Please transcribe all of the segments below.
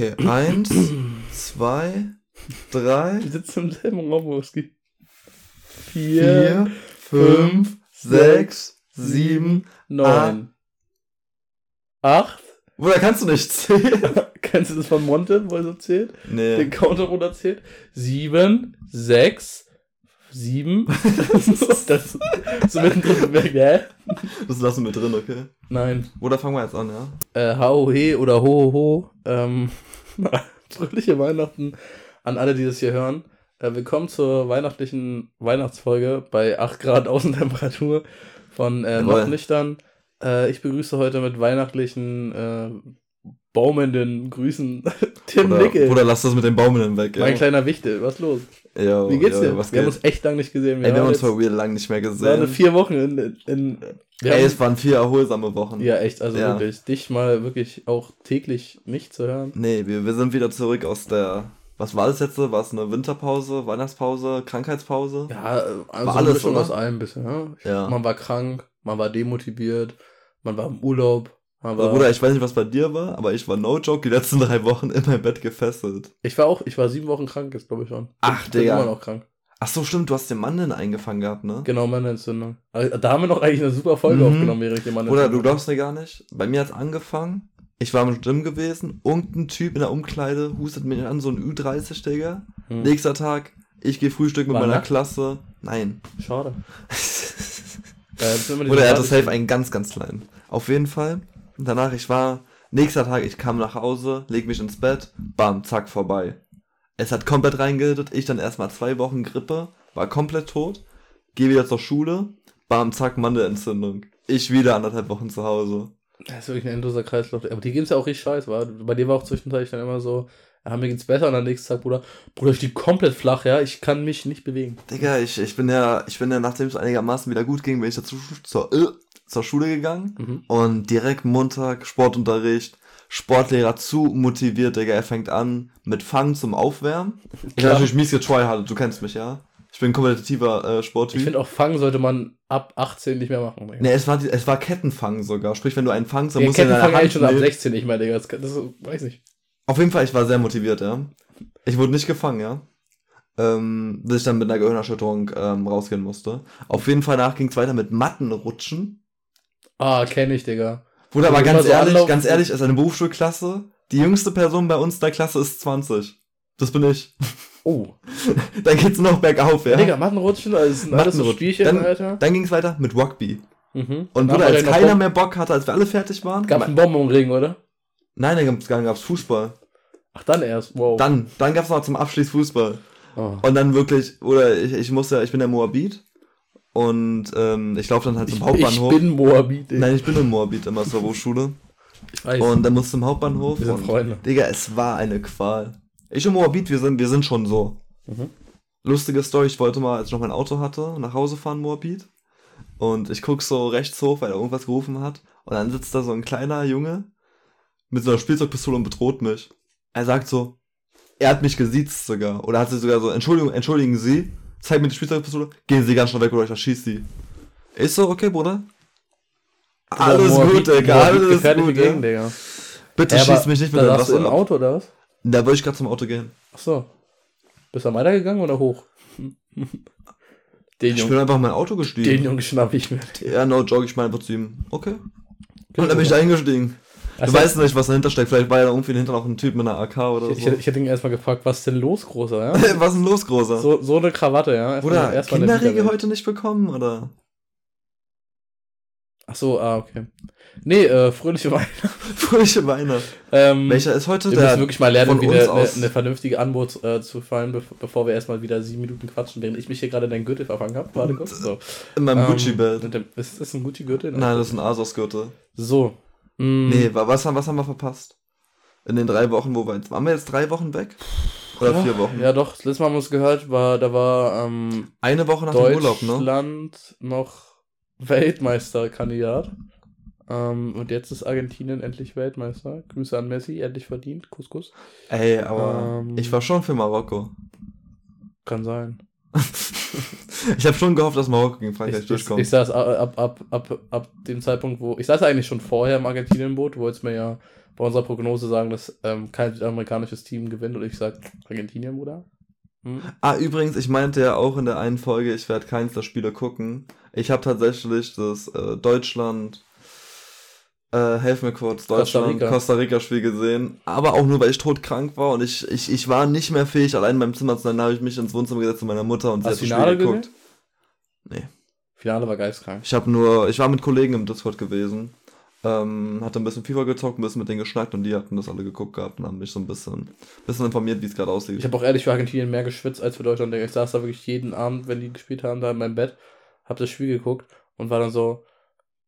Okay, eins, zwei, drei, Wir sitzen im selben Raum, Wurski. vier, fünf, sechs, sieben. neun. Acht. Bruder, kannst du nicht zählen? Kennst du das von Monte, wo er so zählt? Nee. Den Counter runterzählt? Sieben, sechs, sieben. das so mittendrin weg, hä? Das lassen wir drin, okay? Nein. Oder fangen wir jetzt an, ja? Äh, H-O-He oder Ho-Ho-Ho. Ähm, fröhliche Weihnachten an alle, die das hier hören. Äh, willkommen zur weihnachtlichen Weihnachtsfolge bei 8 Grad Außentemperatur von äh, noch nüchtern. Äh, ich begrüße heute mit weihnachtlichen äh, baumenden Grüßen Tim Oder, Nickel. oder lass das mit den Baumeln weg, ja? Mein kleiner Wichte, was los? ja Wie geht's ja, dir? Was wir haben geht? uns echt lange nicht gesehen. Ey, wir haben uns vor real lang nicht mehr es waren gesehen. vier Wochen in, in, in wir Ey, haben- es waren vier erholsame Wochen. Ja, echt, also Ja. wirklich. Dich mal wirklich auch täglich nicht zu hören. Nee, wir, wir sind wieder zurück aus der. Was war das jetzt? War es eine Winterpause, Weihnachtspause, Krankheitspause? Ja, also War alles, oder? aus allem ein bisschen. Ja? Ja. Man war krank, man war demotiviert, man war im Urlaub. Also, Bruder, ich weiß nicht, was bei dir war, aber ich war no joke die letzten drei Wochen in meinem Bett gefesselt. ich war auch, ich war sieben Wochen krank, jetzt glaube ich schon. Ach, ich bin Digga. immer noch krank. Ach so, stimmt, du hast den Mandeln eingefangen gehabt, ne? Genau, Mandelentzündung. Also, Da haben wir noch eigentlich eine super Folge Mhm. aufgenommen, während ich die Bruder, du glaubst mir gar nicht. Bei mir hat's angefangen. Ich war im Gym gewesen. Irgendein Typ in der Umkleide hustet mich an, so ein Ü30, Digga. Hm. Nächster Tag, ich gehe Frühstück mit War meiner nackt? Klasse. Nein. Schade. Äh, Oder er hatte safe einen ganz, ganz kleinen. Auf jeden Fall. Danach, ich war, nächster Tag, ich kam nach Hause, leg mich ins Bett, bam, zack, vorbei. Es hat komplett reingehittet, ich dann erstmal zwei Wochen Grippe, war komplett tot, geh wieder zur Schule, bam, zack, Mandelentzündung. Ich wieder anderthalb Wochen zu Hause. Das ist wirklich ein endloser Kreislauf. Aber die gehen's ja auch richtig scheiße, war. Bei dir war auch zwischenzeitlich dann immer so, ja, mir geht's besser und am nächsten Tag, Bruder, Bruder, ich lieg komplett flach, ja, ich kann mich nicht bewegen. Digga, ich, ich bin ja, ich bin ja, nachdem es einigermaßen wieder gut ging, bin ich dazu, zur, äh, zur Schule gegangen Mhm. und direkt Montag Sportunterricht. Sportlehrer zu motiviert, Digga. Er fängt an mit Fangen zum Aufwärmen. Ich Klar. natürlich mies getryhardet, du kennst mich, ja? Ich bin ein kompetitiver äh, Ich Sporttyp. finde auch Fangen sollte man ab 18 nicht mehr machen. Digga. Ne, es war, es war Kettenfangen sogar. Sprich, wenn du einen fangst, dann Ja, musst du Hand eigentlich schon ab nehmen. 16 nicht mehr, Digga. Das, das weiß nicht. Auf jeden Fall, ich war sehr motiviert, ja. Ich wurde nicht gefangen, ja. Ähm, bis ich dann mit einer Gehirnerschütterung ähm, rausgehen musste. Auf jeden Fall nach ging es weiter mit Mattenrutschen. Ah, kenne ich, Digga. Bruder, aber du ganz so ehrlich, ganz ehrlich, ist eine Berufsschulklasse. Die jüngste Person bei uns in der Klasse ist 20. Das bin ich. Oh. Dann geht's noch bergauf, ja. Digga, Mattenrutschen, das sind alles so Mattenrutschen. Spielchen, Dann- Alter. Dann ging's weiter mit Rugby. Mhm. Und Bruder, als er keiner mehr Bock hatte, als wir alle fertig waren. Gab's einen Bonbonring, oder? Nein, dann gab's, dann gab's Fußball. Ach, dann erst. Wow. Dann, dann gab's noch zum Abschluss Fußball. Oh. Und dann wirklich, oder ich, ich muss ja, ich bin der Moabit. Und ähm, ich laufe dann halt Ich, zum ich Hauptbahnhof. bin Moabit, Digga. Nein, ich bin im Moabit immer zur Berufsschule. Ich weiß. Und dann musst du zum Hauptbahnhof. wir sind und, Freunde. Digga, es war eine Qual. Ich und Moabit, wir sind, wir sind schon so. Mhm. Lustige Story, ich wollte mal, als ich noch mein Auto hatte, nach Hause fahren, Moabit. Und ich guck so rechts hoch, weil er irgendwas gerufen hat. Und dann sitzt da so ein kleiner Junge mit so einer Spielzeugpistole und bedroht mich. Er sagt so, er hat mich gesiezt sogar. Oder hat sie sogar so, Entschuldigung, entschuldigen Sie, zeig mir die Spielzeugpistole, gehen Sie ganz schnell weg oder ich erschieß Sie. Ich so, okay, Bruder. Alles Moabit- gut, Digga, alles gut, Gegend. Digga. Bitte Ja, schieß mich nicht mit dem saßt du Wasser im ab. Auto, oder was? Da wollte ich gerade zum Auto gehen. Ach so. Bist du weitergegangen oder hoch? Den Ich Jungen, bin einfach in mein Auto den gestiegen. Jungen schnapp ich mir. Ja, no joke, ich meine einfach zu ihm. Okay. Und dann bin ich da eingestiegen. Du Also, weißt nicht, was dahinter steckt. Vielleicht war ja irgendwie hinter noch ein Typ mit einer AK oder ich, ich, so. ich hätte ihn erstmal gefragt, was ist denn los, Großer, ja? was ist denn los, Großer? So, so eine Krawatte, ja? Erstmal eine Kinderriegel Widerwelt. heute nicht bekommen, oder? Ach so, ah, okay. Nee, äh, fröhliche Weihnachten. Fröhliche Weihnachten. Ähm, Welcher ist heute wir der? müssen wirklich mal lernen, von wie uns eine, eine, vernünftige Anmut äh, zu fallen, bev bevor wir erstmal wieder sieben Minuten quatschen, während ich mich hier gerade in deinen Gürtel verfangen habe. Warte kurz. So. in meinem Ähm, Gucci-Belt. Ist das ein Gucci-Gürtel? Nein, das ist ein Asos-Gürtel. So. Mm, Nee, wa- was, haben- was haben wir verpasst? In den drei Wochen, wo wir jetzt. Waren wir jetzt drei Wochen weg? Oder ja, vier Wochen? Ja, doch. Das letzte Mal haben wir uns gehört, war, da war ähm, Eine Woche nach dem Urlaub, ne? Deutschland noch Weltmeisterkandidat. Ähm, und jetzt ist Argentinien endlich Weltmeister. Grüße an Messi, endlich verdient. Kuss, Kuss. Ey, aber Ähm, ich war schon für Marokko. Kann sein. ich habe schon gehofft, dass Marokko gegen Ich, Frankreich ich, durchkommt. ich saß ab, ab, ab, ab, ab dem Zeitpunkt, wo. Ich saß eigentlich schon vorher im Argentinien-Boot, wo jetzt mir ja bei unserer Prognose sagen, dass ähm, kein südamerikanisches Team gewinnt und ich sage Argentinien, Bruder. Hm? Ah, übrigens, ich meinte ja auch in der einen Folge, ich werde keins der Spiele gucken. Ich habe tatsächlich das äh, Deutschland, äh, helf mir kurz, Deutschland, Costa Rica-Spiel gesehen. Aber auch nur, weil ich todkrank war und ich, ich, ich war nicht mehr fähig, allein in meinem Zimmer zu sein. Da habe ich mich ins Wohnzimmer gesetzt zu meiner Mutter und Hast sie du hat das Finale Spiel geguckt. gesehen? Nee. Finale war geistkrank. Ich habe nur, ich war mit Kollegen im Discord gewesen. Ähm, hatte ein bisschen FIFA gezockt, ein bisschen mit denen geschnackt und die hatten das alle geguckt gehabt und haben mich so ein bisschen, bisschen informiert, wie es gerade aussieht. Ich habe auch ehrlich für Argentinien mehr geschwitzt als für Deutschland. Ich saß da wirklich jeden Abend, wenn die gespielt haben, da in meinem Bett, habe das Spiel geguckt und war dann so,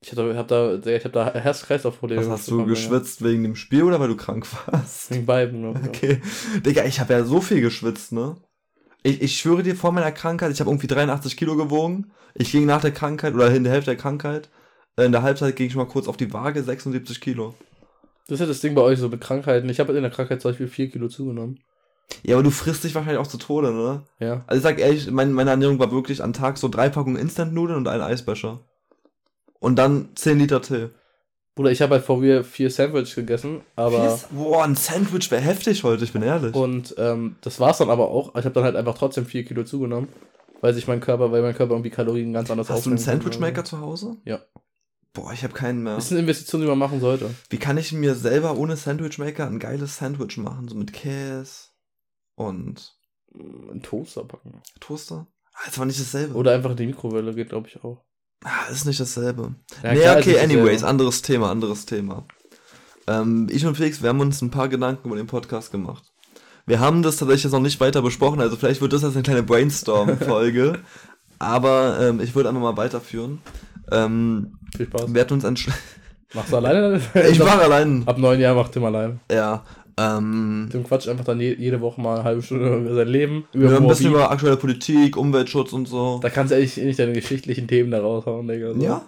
ich habe da, hab da, ich hab da Herz-Kreislauf-Probleme. Hast du geschwitzt wegen dem Spiel oder weil du krank warst? Wegen beiden. Ne? Okay. Digga, ich habe ja so viel geschwitzt, ne? Ich, ich schwöre dir, vor meiner Krankheit, ich habe irgendwie 83 Kilo gewogen. Ich ging nach der Krankheit oder in der Hälfte der Krankheit. In der Halbzeit ging ich mal kurz auf die Waage, 76 Kilo. Das ist ja das Ding bei euch so mit Krankheiten. Ich habe in der Krankheit zum Beispiel 4 Kilo zugenommen. Ja, aber du frisst dich wahrscheinlich auch zu Tode, ne? Ja. Also ich sag ehrlich, mein, meine Ernährung war wirklich am Tag so drei Packungen Instant-Nudeln und ein Eisbecher. Und dann 10 Liter Tee. Bruder, ich habe halt vor mir vier Sandwich gegessen, aber. Boah, ein Sandwich wäre heftig heute, ich bin ehrlich. Und ähm, das war's dann aber auch. Ich habe dann halt einfach trotzdem 4 Kilo zugenommen, weil sich mein Körper, weil mein Körper irgendwie Kalorien ganz anders Hast du einen. Sandwichmaker zu Hause? Ja. Boah, ich habe keinen mehr. Das ist eine Investition, die man machen sollte. Wie kann ich mir selber ohne Sandwichmaker ein geiles Sandwich machen? So mit Käse und Ein Toaster packen. Toaster? Ah, das war nicht dasselbe. Oder einfach in die Mikrowelle geht, glaube ich, auch. Ah, ist nicht dasselbe. Ja, nee, klar, okay, anyways, anderes Thema, anderes Thema. Ähm, ich und Felix, wir haben uns ein paar Gedanken über den Podcast gemacht. Wir haben das tatsächlich jetzt noch nicht weiter besprochen, also vielleicht wird das jetzt eine kleine Brainstorm-Folge. aber ähm, ich würde einfach mal weiterführen. Ähm, Viel Spaß. wir hatten uns entschlossen. Machst du alleine? ich war allein. Ab neun Jahren macht Tim allein. Ja. Ähm, Tim quatscht einfach dann je, jede Woche mal eine halbe Stunde über sein Leben. wir haben ein bisschen über aktuelle Politik, Umweltschutz und so. Da kannst du eigentlich nicht deine geschichtlichen Themen da raushauen, Digga. So. Ja?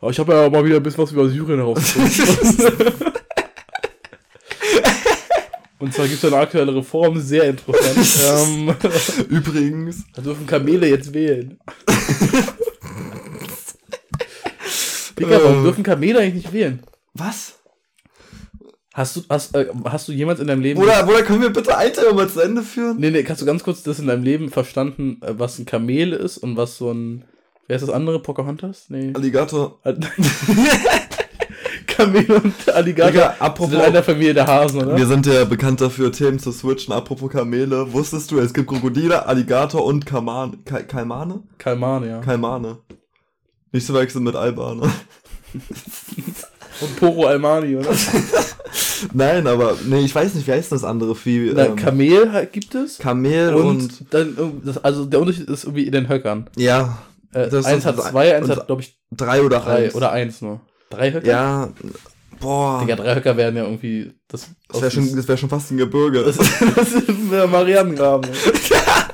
Aber ich habe ja mal wieder ein bisschen was über Syrien herausgefunden. Und zwar gibt es eine aktuelle Reform, sehr interessant. ähm, Übrigens. da dürfen Kamele jetzt wählen. Digga, warum Äh. dürfen Kamele eigentlich nicht wählen? Was? Hast du, hast, äh, hast du jemals in deinem Leben. Oder, oder können wir bitte ein Thema mal zu Ende führen? Nee, nee, kannst du ganz kurz das in deinem Leben verstanden, äh, was ein Kamel ist und was so ein. Wer ist das andere? Pocahontas? Nee. Alligator. Kamel und Alligator Digga, sind apropos. in einer Familie der Hasen, oder? Wir sind ja bekannt dafür, Themen zu switchen. Apropos Kamele, wusstest du, es gibt Krokodile, Alligator und Kaman Ka Kalmane? Kalmane, ja. Kalmane. Nicht zu wechseln mit Albane. Und Poro Almani, oder? Nein, aber, nee, ich weiß nicht, wie heißt das andere Vieh? Na, Ähm, Kamel gibt es. Kamel Und, und, dann, das, also der Unterschied ist irgendwie in den Höckern. ja, Äh, eins hat zwei, eins hat, glaube ich, drei oder drei eins. oder eins nur. Drei Höcker? Ja, boah. Digga, drei Höcker werden ja irgendwie. Das, das wäre schon, das wär schon fast ein Gebirge. Das, das ist der Marianengraben.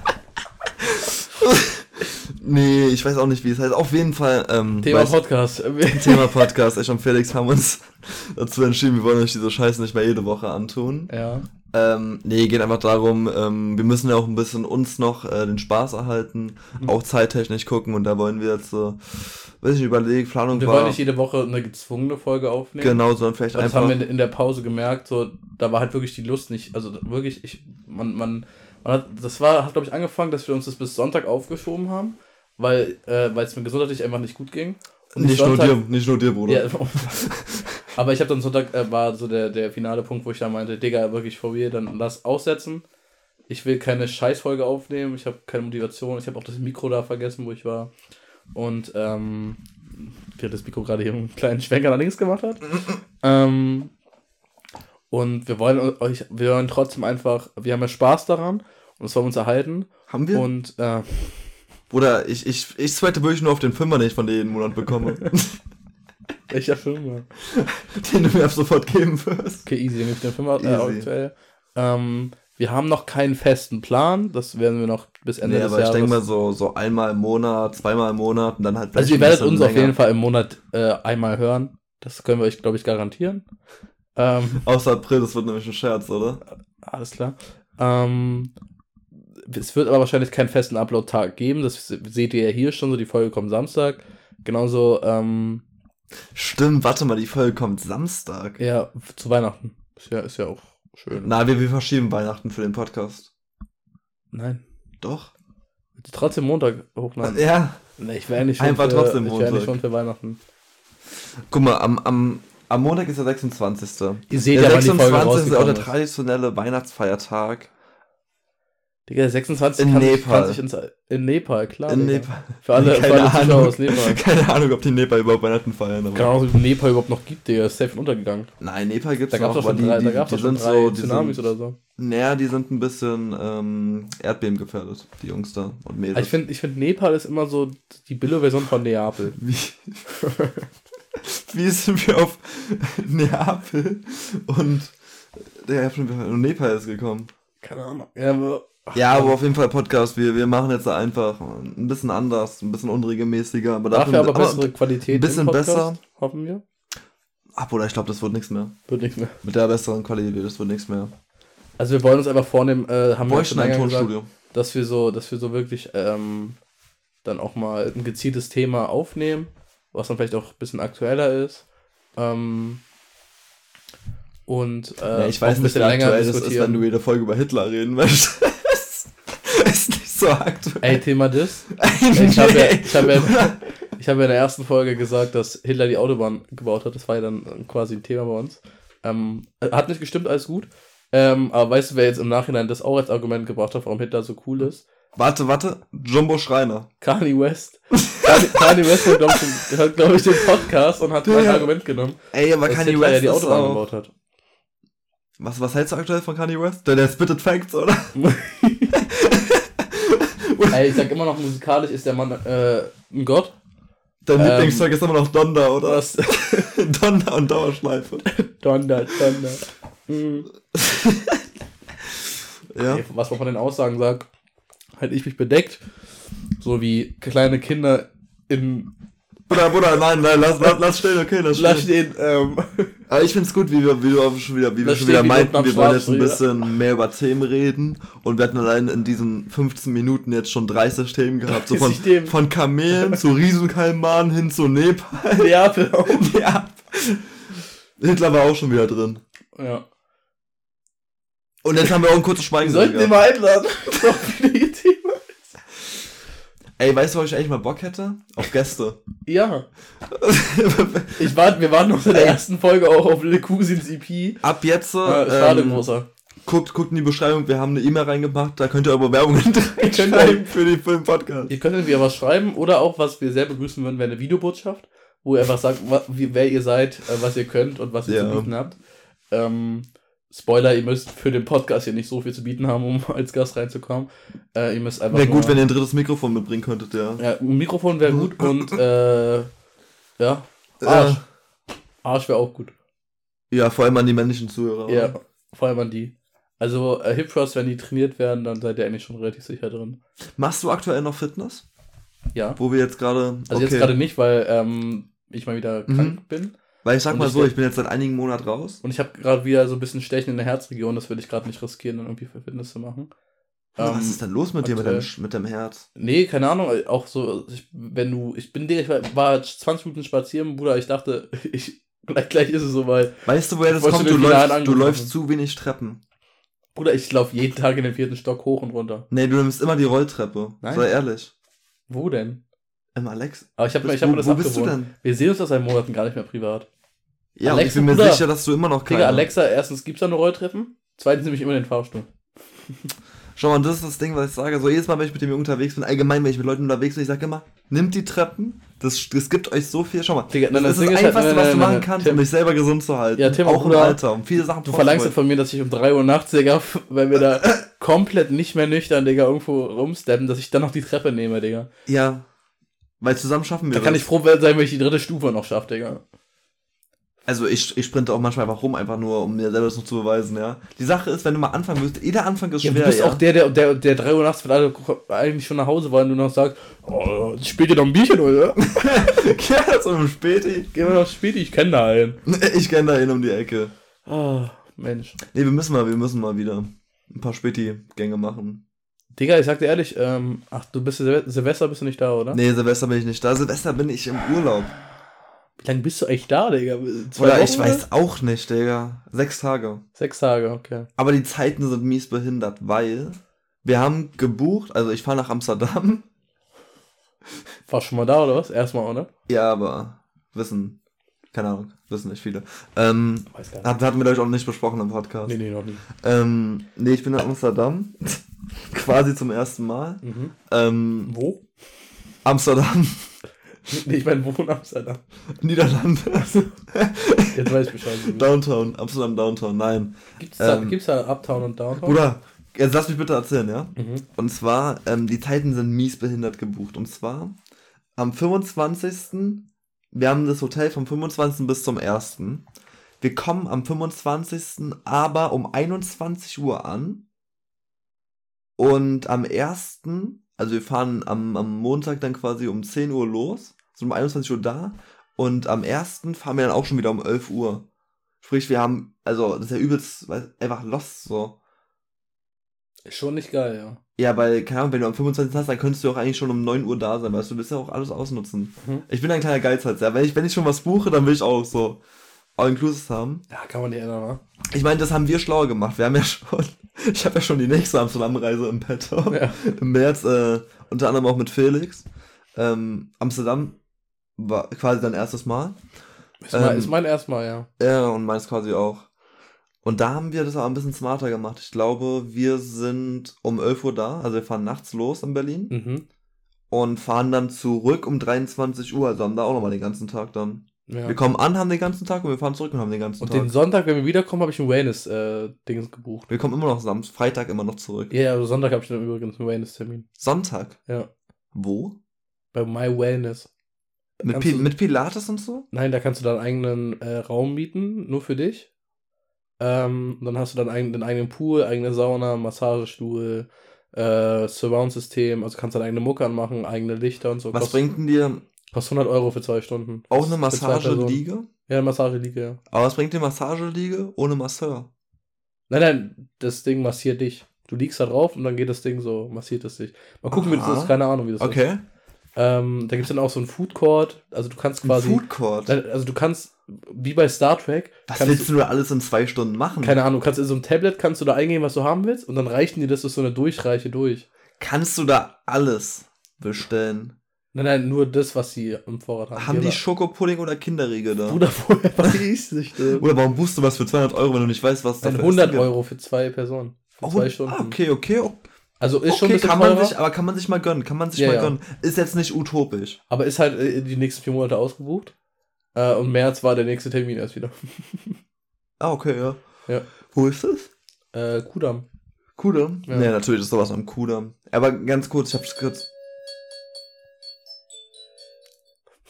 nee, ich weiß auch nicht, wie es heißt. Auf jeden Fall, ähm, Thema weiß- Podcast. Thema Podcast. Ich und Felix haben uns dazu entschieden, wir wollen euch diese Scheiße nicht mehr jede Woche antun. ja. Ähm, nee, geht einfach darum, ähm, wir müssen ja auch ein bisschen uns noch äh, den Spaß erhalten, Mhm. auch zeittechnisch gucken und da wollen wir jetzt, äh, weiß ich, überlegen, Planung Wir war, wollen nicht jede Woche eine gezwungene Folge aufnehmen. genau, sondern vielleicht Das einfach, haben wir in der Pause gemerkt, so, da war halt wirklich die Lust nicht, also wirklich, ich, man, man, man hat, das war, hat glaube ich angefangen, dass wir uns das bis Sonntag aufgeschoben haben, weil, äh, weil es mir gesundheitlich einfach nicht gut ging. Und nicht nur Sonntag- dir, nicht nur dir, Bruder. Ja, aber ich habe dann Sonntag, äh, war so der, der finale Punkt, wo ich dann meinte, Digga, wirklich vor mir, dann lass aussetzen. Ich will keine Scheißfolge aufnehmen, ich habe keine Motivation, ich habe auch das Mikro da vergessen, wo ich war. Und, ähm, wie hat das Mikro gerade hier einen kleinen Schwenker nach links gemacht hat. ähm, und wir wollen euch, wir wollen trotzdem einfach, wir haben ja Spaß daran und es wollen wir uns erhalten. Haben wir? Und, äh, Bruder, ich, ich, ich sweate wirklich nur auf den Fünfer, den ich von dir jeden Monat bekomme. welcher war? den du mir ab sofort geben wirst. Okay, easy, ich den Film äh, aktuell. Ähm, wir haben noch keinen festen Plan, das werden wir noch bis Ende Nee, des aber ich Jahres. denke mal so, so einmal im Monat, zweimal im Monat und dann halt also vielleicht ihr ein werdet uns auf länger. jeden Fall im Monat äh, einmal hören. Das können wir euch, glaube ich, garantieren. Ähm, Außer April, das wird nämlich ein Scherz, oder? alles klar. Ähm, es wird aber wahrscheinlich keinen festen Upload-Tag geben. Das seht ihr ja hier schon so. Die Folge kommt Samstag. Genauso, ähm, Stimmt, warte mal, die Folge kommt Samstag. ja, zu Weihnachten. Ist ja, ist ja auch schön. Na, wir, wir verschieben Weihnachten für den Podcast. Nein. Doch. Trotzdem Montag hochladen. Ja. Nee, ich wäre nicht schon Einfach für, trotzdem Ich wäre nicht Montag. schon für Weihnachten. Guck mal, am, am, am Montag ist der 26. Ihr seht Der ja, wann die Folge 26. ist auch der traditionelle Weihnachtsfeiertag Digga, der 26. In kann, Nepal. sich ins, in Nepal, klar. in Digga. Nepal. Für alle, für Keine alle Zuschauer Ahnung. aus Nepal. Keine Ahnung, ob die Nepal überhaupt Weihnachten feiern. Aber Keine Ahnung, ob es Nepal überhaupt noch gibt, Digga. Ist safe untergegangen. Nein, Nepal gibt's Da gab es noch, doch aber schon die, drei, die, da gab's die doch schon drei so, die Tsunamis sind, oder so. Naja, die sind ein bisschen ähm, Erdbeben gefährdet, die Jungs da und Mädels. Also ich finde, ich find, Nepal ist immer so die Billo-Version von Neapel. Wie, wie sind wir auf Neapel und der und Nepal ist gekommen? Keine Ahnung. Ja, aber, Ja, aber auf jeden Fall Podcast. Wir, wir machen jetzt einfach ein bisschen anders, ein bisschen unregelmäßiger, aber dafür aber bessere Qualität. ein bisschen Podcast, besser. Hoffen wir. Ach, oder ich glaube, das wird nichts mehr. Wird nichts mehr. Mit der besseren Qualität, das wird nichts mehr. Also wir wollen uns einfach vornehmen, äh, haben wir schon ein länger gesagt, Tonstudio. dass wir so, dass wir so wirklich ähm, dann auch mal ein gezieltes Thema aufnehmen, was dann vielleicht auch ein bisschen aktueller ist. Ähm, und äh, Ja, ich weiß nicht, wie aktuell das ist, wenn du jede Folge über Hitler reden möchtest. so aktuell. Ey, Thema Dis. Ich habe ja, ich hab ja, ich hab ja in der ersten Folge gesagt, dass Hitler die Autobahn gebaut hat. Das war ja dann quasi ein Thema bei uns. Ähm, hat nicht gestimmt, alles gut. Ähm, aber weißt du, wer jetzt im Nachhinein das auch als Argument gebracht hat, warum Hitler so cool ist? Warte, warte. Jumbo Schreiner. Kanye West. Kanye, West hat, glaube ich, glaub ich, den Podcast und hat mein Ja. Argument genommen, Ey, aber Kanye Hitler ja West die ist Autobahn auch... gebaut hat. Was, was hältst du aktuell von Kanye West? Der, der spittet Facts, oder? Ey, ich sag immer noch, musikalisch ist der Mann äh, ein Gott. Dein Ähm, Lieblingstrack ist immer noch Donda, oder? Was? Donda und Dauerschleife. Donder, Donder. Mhm. Ja. Ey, was man von den Aussagen sagt, halte ich mich bedeckt. So wie kleine Kinder in Bruder, Bruder, nein, nein, lass, lass, lass stehen, okay, lass stehen. stehen, ähm, Aber ich find's gut, wie wir, wie auch schon wieder, wie wir schon wieder wie meinten, wir wollen jetzt ein bisschen mehr über Themen reden. Und wir hatten allein in diesen 15 Minuten jetzt schon 30 Themen gehabt. So von, 30 Themen. von Kamelen zu Riesenkalmanen hin zu Nepal. Neapel auch. ja. Hitler war auch schon wieder drin. Ja. Und jetzt haben wir auch ein kurzes Wir Schweigen sollten den gehabt. mal einladen. Ey, weißt du, wo ich eigentlich mal Bock hätte? Auf Gäste. Ja. Ich war, wir waren noch in der ersten Folge auch auf Le Cousins EP. Ab jetzt, Ah, schade, ähm, großer. guckt, guckt in die Beschreibung, wir haben eine E-Mail reingemacht, da könnt ihr aber Werbung Könnt reinschreiben für, die, für den Podcast. Ihr könnt entweder was schreiben oder auch, was wir sehr begrüßen würden, wäre eine Videobotschaft, wo ihr einfach sagt, wer ihr seid, äh, was ihr könnt und was ihr Ja. zu bieten habt. Ähm, Spoiler, ihr müsst für den Podcast hier nicht so viel zu bieten haben, um als Gast reinzukommen. Äh, ihr müsst einfach Wäre gut, wenn ihr ein drittes Mikrofon mitbringen könntet, ja. ja, ein Mikrofon wäre gut und äh, ja, Arsch. Äh, Arsch wäre auch gut. ja, vor allem an die männlichen Zuhörer. Ja, vor allem an die. Also äh, Hip Thrust, wenn die trainiert werden, dann seid ihr eigentlich schon relativ sicher drin. Machst du aktuell noch Fitness? Ja. Wo wir jetzt gerade. Also jetzt gerade nicht, weil ähm, ich mal wieder Mhm. krank bin. Weil ich sag und mal ich so, ich bin jetzt seit einigen Monaten raus. Und ich habe gerade wieder so ein bisschen Stechen in der Herzregion, das will ich gerade nicht riskieren, dann irgendwie Fitness zu machen. was Ähm, ist denn los mit dir mit deinem, mit deinem Herz? Nee, keine Ahnung, auch so, ich, wenn du, ich bin, ich war, war 20 Minuten spazieren, Bruder, ich dachte, ich, gleich, gleich ist es soweit. Weißt du, woher das kommt? du läufst, du läufst zu wenig Treppen. Bruder, ich laufe jeden Tag in den vierten Stock hoch und runter. Nee, du nimmst immer die Rolltreppe. Nein. Sei ehrlich. Wo denn? Im Alex. Aber ich habe hab mir das wo bist du denn? Wir sehen uns das seit Monaten gar nicht mehr privat. Ja, und Alexa, ich bin mir Bruder. sicher, dass du immer noch keine. Digga, Alexa, erstens gibt's da eine Rolltreppen, zweitens nehme ich immer den Fahrstuhl. Schau mal, das ist das Ding, was ich sage. So jedes Mal, wenn ich mit dem unterwegs bin, allgemein, wenn ich mit Leuten unterwegs bin, ich sage immer, nimmt die Treppen. Das, das gibt euch so viel. Schau mal, Digga, das, nein, das ist das Ding ist halt- Einfachste, nein, was du nein, machen nein, kannst, Tim. um dich selber gesund zu halten. Ja, Tim, auch im Bruder, Alter. Um viele Sachen Du verlangst halt von mir, dass ich um 3 Uhr nachts, Digga, wenn wir da komplett nicht mehr nüchtern, Digga, irgendwo rumsteppen, dass ich dann noch die Treppe nehme, Digga. Ja. Weil zusammen schaffen wir Da kann das. ich froh sein, wenn ich die dritte Stufe noch schaffe, Digga. Also ich, ich sprinte auch manchmal einfach rum, einfach nur, um mir selber das noch zu beweisen, ja. Die Sache ist, wenn du mal anfangen würdest, jeder Anfang ist Ja, schwer, du bist ja. auch der, der, der, der 3 Uhr nachts, wenn alle eigentlich schon nach Hause wollen, du noch sagst, oh, ihr noch ein Bierchen, oder? ja, so im Späti. Gehen wir noch Späti, ich kenne da einen. Ich kenne da hin um die Ecke. Ah, Mensch. Nee, wir müssen mal, wir müssen mal wieder ein paar Späti-Gänge machen. Digga, ich sag dir ehrlich, ähm, ach, du bist Silve- Silvester, bist du nicht da, oder? Nee, Silvester bin ich nicht da. Silvester bin ich im Urlaub. Wie lange bist du echt da, Digga? Zwei Oder Wochen, ich weiß auch nicht, Digga. Sechs Tage. Sechs Tage, okay. Aber die Zeiten sind mies behindert, weil wir haben gebucht, also ich fahre nach Amsterdam. Warst schon mal da, oder was? Erstmal, oder? Ja, aber wissen, keine Ahnung, wissen nicht viele. Ähm, Weiß gar nicht. hat, hatten wir, glaube ich, auch nicht besprochen im Podcast. Nee, nee, noch nie. Ähm, nee, ich bin in Amsterdam. Quasi zum ersten Mal. Mhm. Ähm, Wo? Amsterdam, Nee, ich meine, wo in Amsterdam? Niederlande. Jetzt weiß ich Bescheid. Downtown, Amsterdam Downtown, nein. Gibt's da, Ähm, gibt's da Uptown und Downtown? Bruder, jetzt lass mich bitte erzählen, ja? Mhm. Und zwar, ähm, die Zeiten sind mies behindert gebucht. Und zwar am 25. Wir haben das Hotel vom 25. bis zum 1. Wir kommen am 25. aber um 21 Uhr an. Und am 1. Also wir fahren am, am Montag dann quasi um 10 Uhr los, sind um 21 Uhr da. Und am 1. fahren wir dann auch schon wieder um 11 Uhr. Sprich, wir haben, also das ist ja übelst, einfach lost so. Schon nicht geil, ja. Ja, weil, keine Ahnung, wenn du am 25. hast, dann könntest du auch eigentlich schon um 9 Uhr da sein, weißt du, du willst ja auch alles ausnutzen. Mhm. Ich bin ein kleiner Geizhals, ja. Wenn ich, wenn ich schon was buche, dann will ich auch so All-Inclusive haben. Ja, kann man nicht ändern, ne? Ich meine, das haben wir schlauer gemacht. Wir haben ja schon, ich habe ja schon die nächste Amsterdam-Reise im Petto. Ja. Im März, äh, unter anderem auch mit Felix. Ähm, Amsterdam war quasi dein erstes Mal. Ist, mein, Ähm, ist mein erstmal, ja. Ja, und meins quasi auch. Und da haben wir das aber ein bisschen smarter gemacht. Ich glaube, wir sind um 11 Uhr da, also wir fahren nachts los in Berlin Mhm. und fahren dann zurück um 23 Uhr, also haben da auch nochmal den ganzen Tag dann. ja. Wir kommen an, haben den ganzen Tag und wir fahren zurück und haben den ganzen Und Tag. den Sonntag, wenn wir wiederkommen, habe ich ein Wellness-Dings gebucht. wir kommen immer noch Samstag, Freitag immer noch zurück. Ja, also Sonntag habe ich dann übrigens einen Wellness-Termin. Sonntag? Ja. Wo? Bei My Wellness. Mit, Pi mit Pilates und so? Nein, da kannst du deinen eigenen äh, Raum mieten, nur für dich. Ähm, dann hast du dann den eigenen Pool, eigene Sauna, Massagestuhl, äh, Surround-System, also kannst deine eigene Mucke anmachen, eigene Lichter und so. Was Kost- bringt denn dir Kostet 100 Euro für zwei Stunden. auch eine. Massageliege? Ja, eine Massageliege, ja. Aber was bringt dir Massageliege ohne Masseur? Nein, nein, das Ding massiert dich. Du liegst da drauf und dann geht das Ding so, massiert es dich. Mal gucken, wie das Aha. ist, keine Ahnung, wie das ist. Okay. Ähm, da gibt es dann auch so einen Food Court, also du kannst quasi. Food Court. Also du kannst, wie bei Star Trek, Was willst du da alles in zwei Stunden machen? Keine Ahnung, kannst in so einem Tablet kannst du da eingeben, was du haben willst und dann reichen dir das durch so eine Durchreiche durch. Kannst du da alles bestellen? Nein, nein, nur das, was sie im Vorrat haben. Haben die Schokopudding oder Kinderriegel da? Bruder, woher weiß ich nicht. denn? Oder warum buchst du was für 200 Euro, wenn du nicht weißt, was da Ein für 100 Essen gibt? Euro für zwei Personen. Für Oh, zwei Stunden. Ah, okay, okay, okay. Also ist schon ein bisschen kann man teurer, sich, aber kann man sich mal gönnen, kann man sich Ja, mal ja. gönnen. Ist jetzt nicht utopisch. aber ist halt äh, die nächsten vier Monate ausgebucht. Äh, und März war der nächste Termin erst wieder. Ah, okay, ja. Ja. Wo ist es? Äh, Kudam. Kudamm? Ja. Ja. natürlich ist sowas am Kudamm. Aber ganz kurz, ich hab's kurz.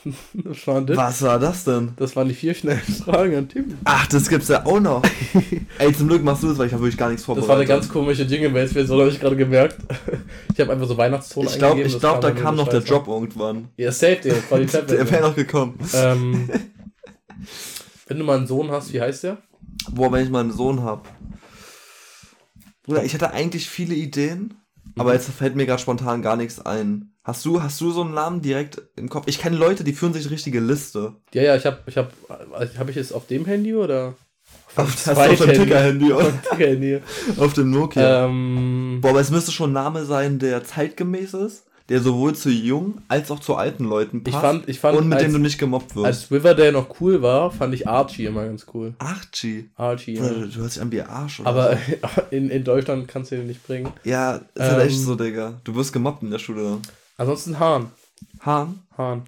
Das waren, das, Was war das denn? das waren die vier schnellen Fragen an Tim. Ach, das gibt's ja auch noch. Ey, zum Glück machst du das, weil ich habe wirklich gar nichts Das vorbereitet. war eine ganz komische Jingle-Version, habe ich gerade gemerkt. Ich habe einfach so Weihnachtston Ich glaube, eingegeben. ich das glaub, da kam so noch der. Job irgendwann. Ja, Digga, das war die Der Tablet. wäre noch gekommen. ähm, wenn du mal einen Sohn hast, wie heißt der? Boah, wenn ich mal einen Sohn hab. Bruder, ich hatte eigentlich viele Ideen, aber Mhm. jetzt fällt mir gerade spontan gar nichts ein. Hast du, hast du so einen Namen direkt im Kopf? Ich kenne Leute, die führen sich richtige Liste. Ja, ja, ich habe, ich habe, habe ich es auf dem Handy oder? Auf, das auf dem Handy. Ticker-Handy, Auf oder? dem Ticker-Handy. auf dem Nokia. Ähm, Boah, aber es müsste schon ein Name sein, der zeitgemäß ist, der sowohl zu jungen als auch zu alten Leuten ich passt fand, ich fand, und mit als, dem du nicht gemobbt wirst. als Riverdale noch cool war, fand ich Archie immer ganz cool. Archie. Archie. Ja. du hörst dich an wie Arsch. Oder Aber so. in, in Deutschland kannst du den nicht bringen. Ja, ist halt Ähm, echt so, Digga. Du wirst gemobbt in der Schule. Ansonsten Hahn. Hahn? Hahn.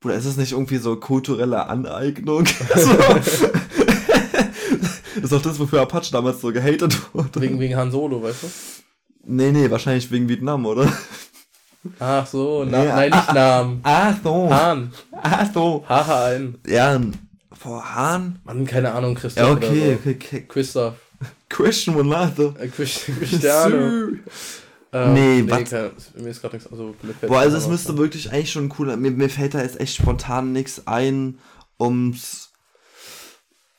Bruder, ist das nicht irgendwie so kulturelle Aneignung? so. das ist auch das, wofür Apache damals so gehatet wurde. Wegen, wegen Han Solo, weißt du? Nee, nee, wahrscheinlich wegen Vietnam, oder? Ach so, na, Ja. nein, nicht Namen. Ach so. Hahn. Ach so. H-H-N. Ja, vor Hahn? Mann, keine Ahnung, Christoph Ja, oder okay, so. okay, okay. Christoph. Christian Ronaldo. Äh, Christ- Cristiano. Ähm, Nee, was- keine- mir ist gerade nichts. Also, Boah, also es was müsste wirklich eigentlich schon cooler. Mir, mir fällt da jetzt echt spontan nichts ein, ums.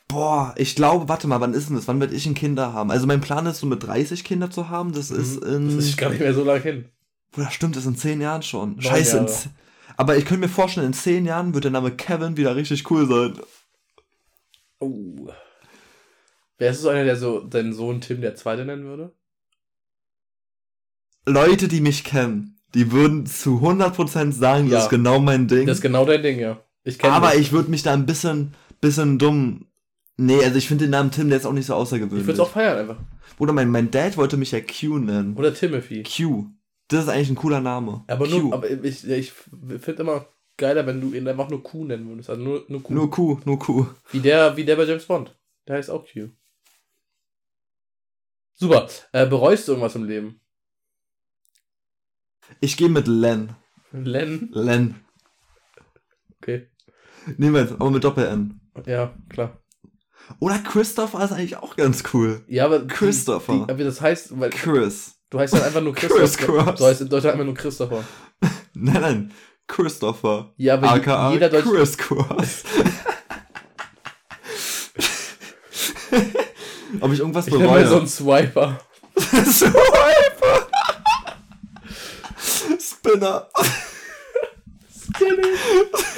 Boah, ich glaube, warte mal, wann ist denn das? Wann werde ich ein Kinder haben? Also mein Plan ist so mit 30 Kinder zu haben. Das ist in. Mhm. Das ist gar nicht mehr so lange hin. Bruder, stimmt, das ist in 10 Jahren schon. Neun Scheiße, Jahre. Aber ich könnte mir vorstellen, in zehn Jahren wird der Name Kevin wieder richtig cool sein. Oh. Wer ist so einer, der so seinen Sohn Tim der Zweite nennen würde? Leute, die mich kennen, die würden zu 100% sagen, Ja. das ist genau mein Ding. Das ist genau dein Ding, ja. Ich aber dich. ich würde mich da ein bisschen, bisschen dumm. Nee, also ich finde den Namen Tim, der ist auch nicht so Ich außergewöhnlich. würde es auch feiern einfach. Oder mein, mein Dad wollte mich ja Q nennen. Oder Timothy. Q. Das ist eigentlich ein cooler Name. Aber Q. nur, aber ich, ich finde immer geiler, wenn du ihn einfach nur Q nennen würdest. Also nur, nur Q. nur Q, nur Q. Wie der, wie der bei James Bond. Der heißt auch Q. Super. Äh, bereust du irgendwas im Leben? Ich gehe mit Len. Len? Len. Okay. Nehmen wir jetzt, aber mit Doppel-N. Ja, klar. Oder Christopher ist eigentlich auch ganz cool. Ja, aber. Christopher. Die, die, aber das heißt, weil Chris. du heißt dann einfach nur Chris Christopher. Cross. Du heißt in Deutschland einfach nur Christopher. Nein, nein. Christopher. Ja, aber AKA jeder Deutsche. Chris Cross. Ob ich irgendwas Ich bereue? mal so einen Swiper. Swiper. Spinner.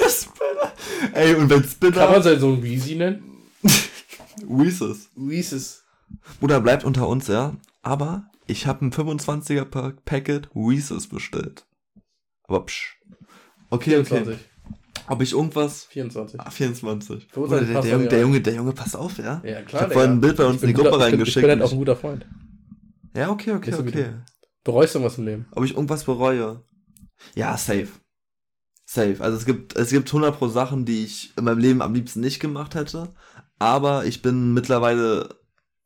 Spinner. Ey, und wenn Kann Spinner. man seinen Sohn Weezy nennen? Reese's. Reese's. Bruder, bleibt unter uns, ja. Aber ich habe ein 25er Pa- Packet Reese's bestellt. Aber psch. Okay, okay. 24. Ob ich irgendwas. 24. Ah, 24. 25 Bruder, der, der, Junge, der, Junge, der Junge, pass auf, ja. Ja, Ich klar. hab vorhin ein Bild bei uns Ich in die Gruppe guter- ich reingeschickt. Ich bin halt auch ein guter Freund. Ja, okay, okay, okay. Bereust du irgendwas im Leben? Ob ich irgendwas bereue? Ja, safe. Safe. Also es gibt, es gibt 100 pro Sachen, die ich in meinem Leben am liebsten nicht gemacht hätte. Aber ich bin mittlerweile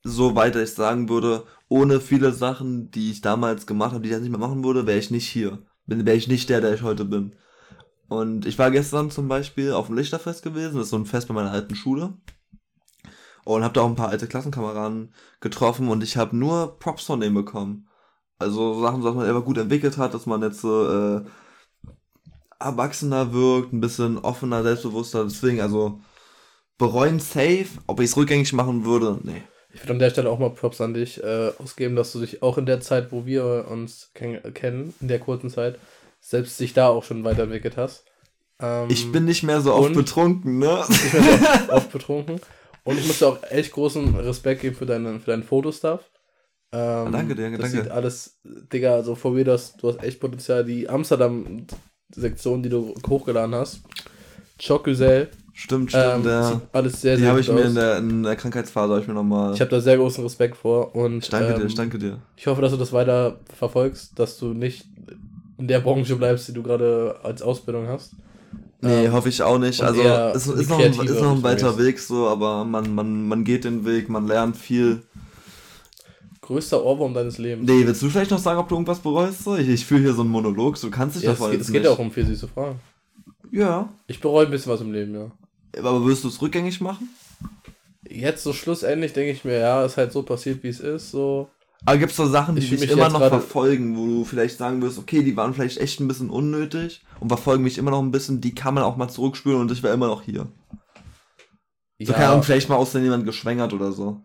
so weit, dass ich sagen würde, ohne viele Sachen, die ich damals gemacht habe, die ich jetzt nicht mehr machen würde, wäre ich nicht hier. Wäre ich nicht der, der ich heute bin. Und ich war gestern zum Beispiel auf dem Lichterfest gewesen, das ist so ein Fest bei meiner alten Schule. Und habe da auch ein paar alte Klassenkameraden getroffen und ich habe nur Props von denen bekommen. Also Sachen, dass man selber gut entwickelt hat, dass man jetzt so äh, erwachsener wirkt, ein bisschen offener, selbstbewusster. Deswegen, also bereuen safe, ob ich es rückgängig machen würde, nee. Ich würde an der Stelle auch mal Props an dich äh, ausgeben, dass du dich auch in der Zeit, wo wir uns ken kennen, in der kurzen Zeit, selbst dich da auch schon weiterentwickelt hast. Ähm, Ich bin nicht mehr so oft betrunken, ne? ich bin auch oft betrunken. Und ich muss dir auch echt großen Respekt geben für deinen, für deinen Fotostuff. Ähm, danke dir, das danke. sieht alles, Digga, so vor mir, dass du hast echt Potenzial. Die Amsterdam-Sektion, die du hochgeladen hast, Chocusel, Stimmt, stimmt, ähm, ja. alles sehr, Die sehr habe gut ich mir aus. in der, in der Krankheitsphase, habe ich mir nochmal... Ich habe da sehr großen Respekt vor und Ich danke ähm, dir, ich danke dir. ich hoffe, dass du das weiter verfolgst, dass du nicht in der Branche bleibst, die du gerade als Ausbildung hast. Nee, Ähm, hoffe ich auch nicht. Also die ist noch, ein, ist noch ein weiter. Weg so, aber man, man, man geht den Weg, man lernt viel. Größter Ohrwurm deines Lebens. Nee, willst du vielleicht noch sagen, ob du irgendwas bereust? So? Ich, ich fühle hier so einen Monolog, du kannst dich ja, es, davon geht, es geht nicht. auch um vier süße Fragen. Ja. Ich bereue ein bisschen was im Leben, ja. Aber würdest du es rückgängig machen? Jetzt so schlussendlich denke ich mir, ja, ist halt so passiert, wie es ist, so. Aber gibt es so Sachen, die Ich dich mich immer noch verfolgen, wo du vielleicht sagen wirst, okay, die waren vielleicht echt ein bisschen unnötig und verfolgen mich immer noch ein bisschen, die kann man auch mal zurückspülen und ich wäre immer noch hier. So keine Ahnung, vielleicht mal außerdem jemand geschwängert oder so.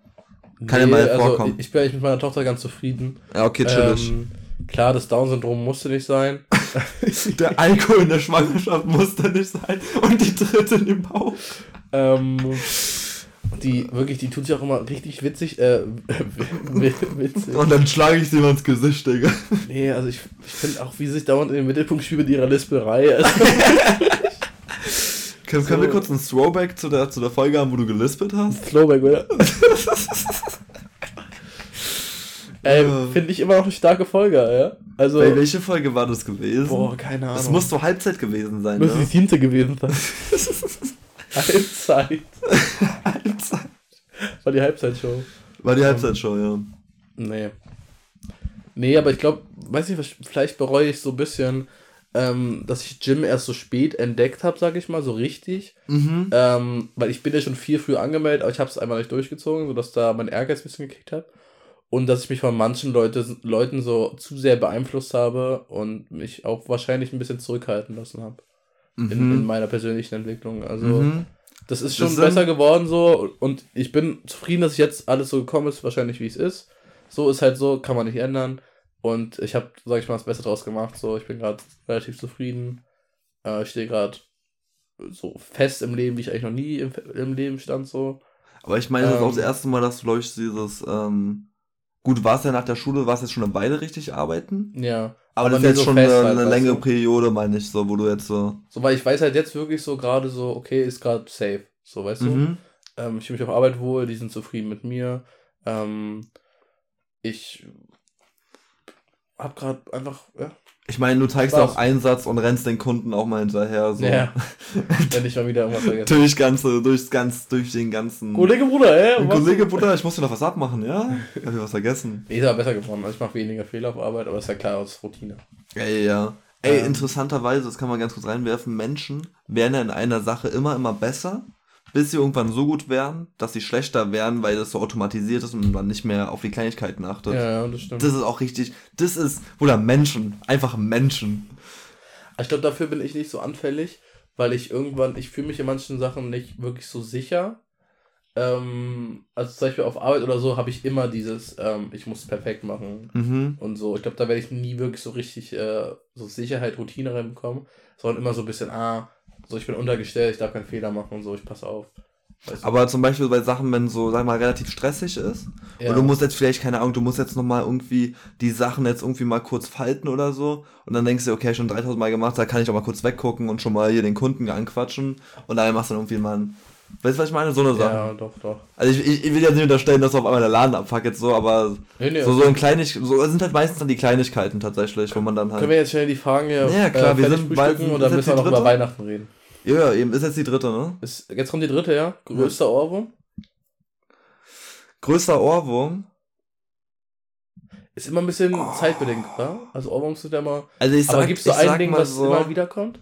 Kann ja mal vorkommen. Ich bin eigentlich mit meiner Tochter ganz zufrieden. Ja, okay, chillig. Ähm, klar, das Down-Syndrom musste nicht sein. der Alkohol in der Schwangerschaft muss da nicht sein und die dritte in dem Bauch. Ähm, die, wirklich, die tut sich auch immer richtig witzig, äh, witzig. Und dann schlage ich sie mal ins Gesicht, Digga. Nee, also ich, ich finde auch, wie sie sich dauernd in den Mittelpunkt spielt mit ihrer Lispelei. Also, Können, So. können wir kurz ein Throwback zu der, zu der Folge haben, wo du gelispelt hast? Throwback, oder? Ja. finde ich immer noch eine starke Folge, ja? Also, Bei welche Folge war das gewesen? boah, keine Ahnung. das muss so Halbzeit gewesen sein, die ne? siebte gewesen sein. Halbzeit. Halbzeit. War die Halbzeitshow. War die Halbzeitshow, ja. Nee. Nee, aber ich glaube, weiß nicht, was- vielleicht bereue ich so ein bisschen, ähm, dass ich Gym erst so spät entdeckt habe, sag ich mal, so richtig. Mhm. Ähm, weil ich bin ja schon viel früher angemeldet, aber ich habe es einfach nicht durchgezogen, sodass da mein Ehrgeiz ein bisschen gekickt hat. Und dass ich mich von manchen Leute, Leuten so zu sehr beeinflusst habe und mich auch wahrscheinlich ein bisschen zurückhalten lassen habe. In, in Mhm. meiner persönlichen Entwicklung. Also, Mhm. das ist schon Das besser geworden so und ich bin zufrieden, dass jetzt alles so gekommen ist, wahrscheinlich wie es ist. So ist halt so, kann man nicht ändern. Und ich habe, sag ich mal, das Beste draus gemacht. So, ich bin gerade relativ zufrieden. Äh, ich stehe gerade so fest im Leben, wie ich eigentlich noch nie im, im Leben stand, so. Aber ich meine, das ist auch das Ähm. erste Mal, dass du, glaube ich, dieses, ähm, gut, warst ja nach der Schule, warst jetzt schon eine Weile richtig arbeiten. Ja. Aber, Aber das ist jetzt so schon eine, halt, eine längere du? Periode, meine ich, so, wo du jetzt so. So, weil ich weiß halt jetzt wirklich so gerade so, okay, ist gerade safe. So, weißt du? Mhm. Ähm, ich fühle mich auf Arbeit wohl, die sind zufrieden mit mir. Ähm, ich hab gerade einfach, ja, Ich meine, du zeigst Spaß. auch Einsatz und rennst den Kunden auch mal hinterher. So. Ja. wenn ich mal wieder irgendwas vergesse. durch, ganze, durchs ganz, durch den ganzen. Kollege Bruder, ey? Kollege, Bruder, ich muss dir noch was abmachen, ja? Ich hab hier was vergessen. Nee, ist aber besser geworden. Also ich mache weniger Fehler auf Arbeit, aber ist ja klar aus Routine. Ja, ja, ja. Ey, Ähm. interessanterweise, das kann man ganz kurz reinwerfen, Menschen werden ja in einer Sache immer, immer besser, bis sie irgendwann so gut werden, dass sie schlechter werden, weil das so automatisiert ist und man nicht mehr auf die Kleinigkeiten achtet. Ja, ja, das stimmt. Das ist auch richtig, das ist, oder Menschen, einfach Menschen. Ich glaube, dafür bin ich nicht so anfällig, weil ich irgendwann, ich fühle mich in manchen Sachen nicht wirklich so sicher. Ähm, also zum Beispiel auf Arbeit oder so habe ich immer dieses, ähm, ich muss es perfekt machen Mhm. und so. Ich glaube, da werde ich nie wirklich so richtig äh, so Sicherheit, Routine reinbekommen, sondern immer so ein bisschen, ah, so ich bin untergestellt, ich darf keinen Fehler machen und so, ich passe auf. Weißt du? Aber zum Beispiel bei Sachen, wenn so, sag mal, relativ stressig ist, ja. und du musst jetzt vielleicht, keine Ahnung, du musst jetzt nochmal irgendwie die Sachen jetzt irgendwie mal kurz falten oder so. Und dann denkst du, okay, schon 3000 Mal gemacht, da kann ich auch mal kurz weggucken und schon mal hier den Kunden anquatschen. Und dann machst du dann irgendwie mal ein, weißt du, was ich meine? So eine Sache. ja, doch, doch. Also ich, ich, ich will jetzt nicht unterstellen, dass auf einmal der Laden abfackelt, so, aber Nee, nee, so, so ein Kleinig, so sind halt meistens dann die Kleinigkeiten tatsächlich, wo man dann Können halt. wir jetzt schnell die Fragen hier Ja, klar, wir fertig sind bald- oder müssen wir noch über? Weihnachten reden? Ja, ja, eben ist jetzt die dritte, ne? Ist, jetzt kommt die dritte, ja? Größter Ohrwurm? Größter Ohrwurm. Ist immer ein bisschen Oh. zeitbedingt, oder? Also Ohrwurms sind ja immer. Also ich sag, aber gibt es so ein Ding, was so, immer wieder kommt?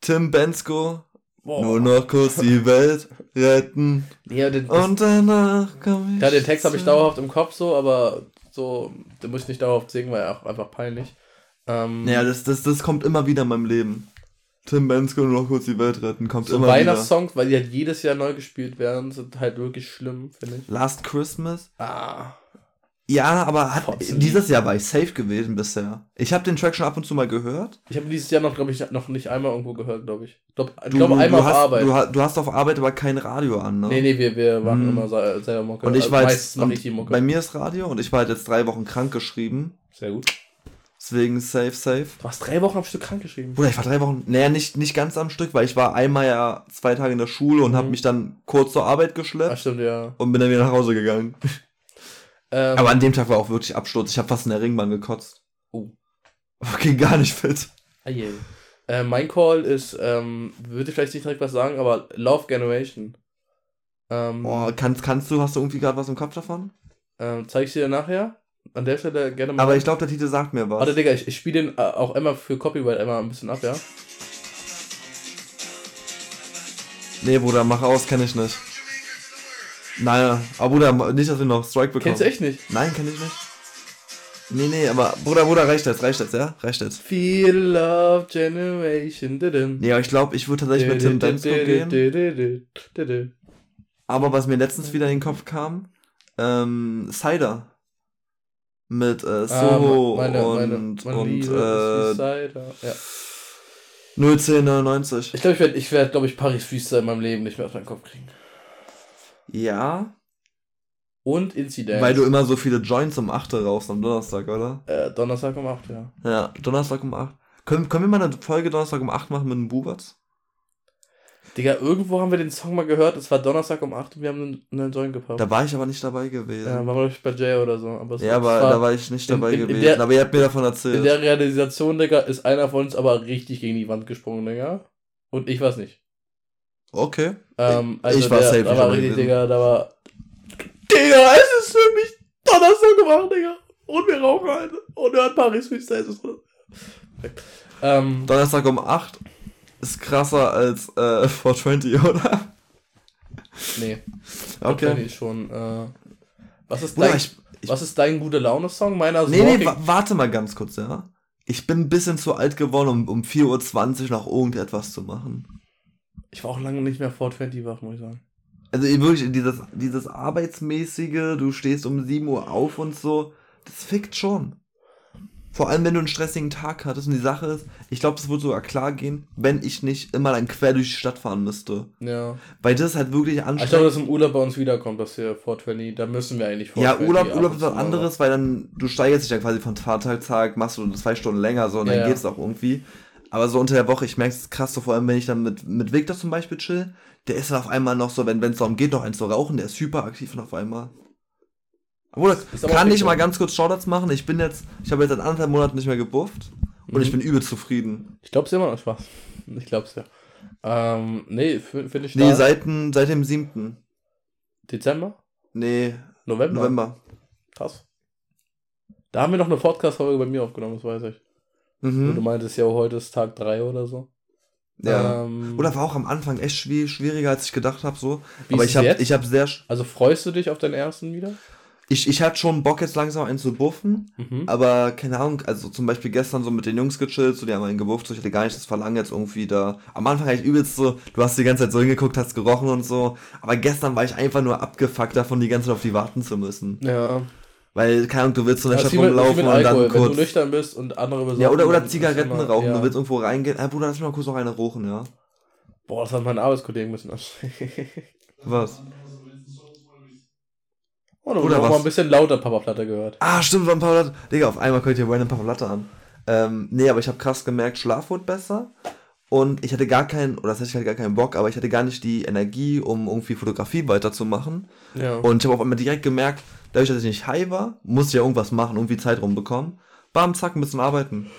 Tim Bensko, Boah. nur noch kurz die Welt retten. Ja, den, Und danach komm ich. ja, den Text habe ich dauerhaft im Kopf so, aber so, den muss ich nicht dauerhaft singen, weil auch einfach peinlich. Ähm, Naja, das, das, das kommt immer wieder in meinem Leben. Tim Bensko nur noch kurz die Welt retten, kommt so immer wieder. Weihnachtssongs, weil die halt jedes Jahr neu gespielt werden, sind halt wirklich schlimm, finde ich. Last Christmas. Ah. Ja, aber hat, dieses Jahr war ich safe gewesen bisher. Ich habe den Track schon ab und zu mal gehört. Ich habe dieses Jahr noch, glaube ich, noch nicht einmal irgendwo gehört, glaube ich. Ich glaube Du, glaub, einmal du, auf hast, Arbeit. Du, ha- du hast auf Arbeit aber kein Radio an, ne? nee, nee, wir, wir machen Hm. immer se- selber Mucke. Und ich Also war jetzt, ich bei mir ist Radio und ich war halt jetzt drei Wochen krank geschrieben. Sehr gut. Deswegen safe, safe. Du warst drei Wochen am Stück krank geschrieben. Bruder, ich war drei Wochen, naja, nicht, nicht ganz am Stück, weil ich war einmal ja zwei Tage in der Schule und Mhm. habe mich dann kurz zur Arbeit Ach, geschleppt stimmt, ja. und bin dann wieder nach Hause gegangen. Ähm, Aber an dem Tag war auch wirklich Absturz. Ich habe fast in der Ringbahn gekotzt. Oh. Okay, gar nicht fit. je. äh, mein Call ist, ähm, würde ich vielleicht nicht direkt was sagen, aber Love Generation. Ähm, Boah, kannst, kannst du, hast du irgendwie gerade was im Kopf davon? ähm, zeig ich dir nachher. An der Stelle gerne mal. Aber ich glaube, der Titel sagt mir was. Warte, Digga, ich, ich spiele den äh, auch immer für Copyright einmal ein bisschen ab, ja? Nee, Bruder, mach aus, kenne ich nicht. Nein, aber Bruder, nicht, dass wir noch Strike bekommen. Kennst du echt nicht? Nein, kenn ich nicht. Nee, nee, aber Bruder, Bruder, reicht jetzt, reicht jetzt, ja? Reicht jetzt. Feel Love Generation. Nee, aber ich glaube, ich würde tatsächlich mit Tim Bensko gehen. Aber was mir letztens wieder in den Kopf kam, ähm, Cider. Mit äh, Soho Ah, meine, und, meine, meine und Liebe äh. Ja. 01099. Ich glaube, ich werde, ich werd, glaube ich, Paris Freestyle in meinem Leben nicht mehr auf meinen Kopf kriegen. Ja, Und Incident. weil du immer so viele Joints um 8 rauchst am Donnerstag, oder? Äh, Donnerstag um 8, ja. Ja, Donnerstag um 8. Können, können wir mal eine Folge Donnerstag um 8 machen mit dem Buberts? Digga, irgendwo haben wir den Song mal gehört. Es war Donnerstag um 8 und wir haben einen, einen Joint gepaukt. Da war ich aber nicht dabei gewesen. Ja, war glaube ich bei Jay oder so. Aber es Ja, war- aber da war ich nicht in- dabei in- in gewesen. der- aber ihr habt mir davon In erzählt. der Realisation, Digga, ist einer von uns aber richtig gegen die Wand gesprungen, Digga. Und ich war's nicht. okay. Ähm, Ich- ich war der, safe Da war richtig. Digga, da war. Digga, es ist für mich Donnerstag gemacht, Digga. Und wir rauchen halt. Und hören Paris Freestyle. Ähm, Donnerstag um 8 ist krasser als äh, 420, oder? nee. Okay. Okay. schon. Äh, was ist dein, ich, ich, was ist dein gute Laune-Song? Meiner nee, nee, Walking- wa warte mal ganz kurz, ja. Ich bin ein bisschen zu alt geworden, um, um 4.20 Uhr noch irgendetwas zu machen. Ich war auch lange nicht mehr 420 wach, muss ich sagen. Also wirklich, dieses, dieses arbeitsmäßige, du stehst um 7 Uhr auf und so, das fickt schon. Vor allem, wenn du einen stressigen Tag hattest und die Sache ist, ich glaube, das würde sogar klar gehen, wenn ich nicht immer dann quer durch die Stadt fahren müsste. Ja. Weil das halt wirklich anstrengend. Ich glaube, dass im Urlaub bei uns wiederkommt, dass wir 420, da müssen wir eigentlich 420. Ja, Urlaub, Urlaub ist was anderes, weil dann, du steigerst dich ja quasi von Fahrtag zu Tag, machst du zwei Stunden länger so und ja, dann ja. geht's auch irgendwie. Aber so unter der Woche, ich merke es krass, so vor allem, wenn ich dann mit, mit Victor zum Beispiel chill, der ist dann auf einmal noch so, wenn es darum geht, noch eins zu rauchen, der ist hyperaktiv und auf einmal. Obwohl, kann ich mal ganz kurz Shoutouts machen? Ich bin jetzt, ich habe jetzt seit anderthalb Monaten nicht mehr gebufft und mhm. ich bin übel zufrieden. Ich glaub's immer noch Spaß. Ich glaub's ja. Ähm, nee, finde ich Nee, seit, seit dem 7. Dezember? Nee. November? November. Krass. Da haben wir noch eine Podcast-Folge bei mir aufgenommen, das weiß ich. Mhm. Und du meintest ja, heute ist Tag 3 oder so. Ja. Ähm, oder war auch am Anfang echt schwieriger, als ich gedacht habe, so. Aber ich habe hab sehr. Also freust du dich auf deinen ersten wieder? Ich, ich hatte schon Bock, jetzt langsam einen zu buffen, mhm. aber keine Ahnung, also zum Beispiel gestern so mit den Jungs gechillt, so die haben einen gebufft, so ich hatte gar nicht das Verlangen jetzt irgendwie da. Am Anfang war ich übelst so, du hast die ganze Zeit so hingeguckt, hast gerochen und so, aber gestern war ich einfach nur abgefuckt davon, die ganze Zeit auf die warten zu müssen. Ja. Weil, keine Ahnung, du willst so in der Stadt rumlaufen und dann kurz... Wenn du nüchtern bist und andere besorgen, Ja, oder, oder Zigaretten immer, rauchen, ja. du willst irgendwo reingehen, hey Bruder, lass mich mal kurz noch eine rauchen, ja. Boah, das hat mein Arbeitskollegen ein bisschen Was? Oh, da wurde mal ein bisschen lauter Papa Platte gehört. Ah, stimmt, war ein Papa Platte. Digga, auf einmal könnt ihr random Papa Platte an. Ähm, nee, aber ich habe krass gemerkt, Schlaf wurde besser. Und ich hatte gar keinen, oder das heißt, ich hatte gar keinen Bock, aber ich hatte gar nicht die Energie, um irgendwie Fotografie weiterzumachen. Ja. Und ich habe auf einmal direkt gemerkt, dadurch, dass ich nicht high war, musste ich ja irgendwas machen, irgendwie Zeit rumbekommen. Bam, zack, ein bisschen arbeiten.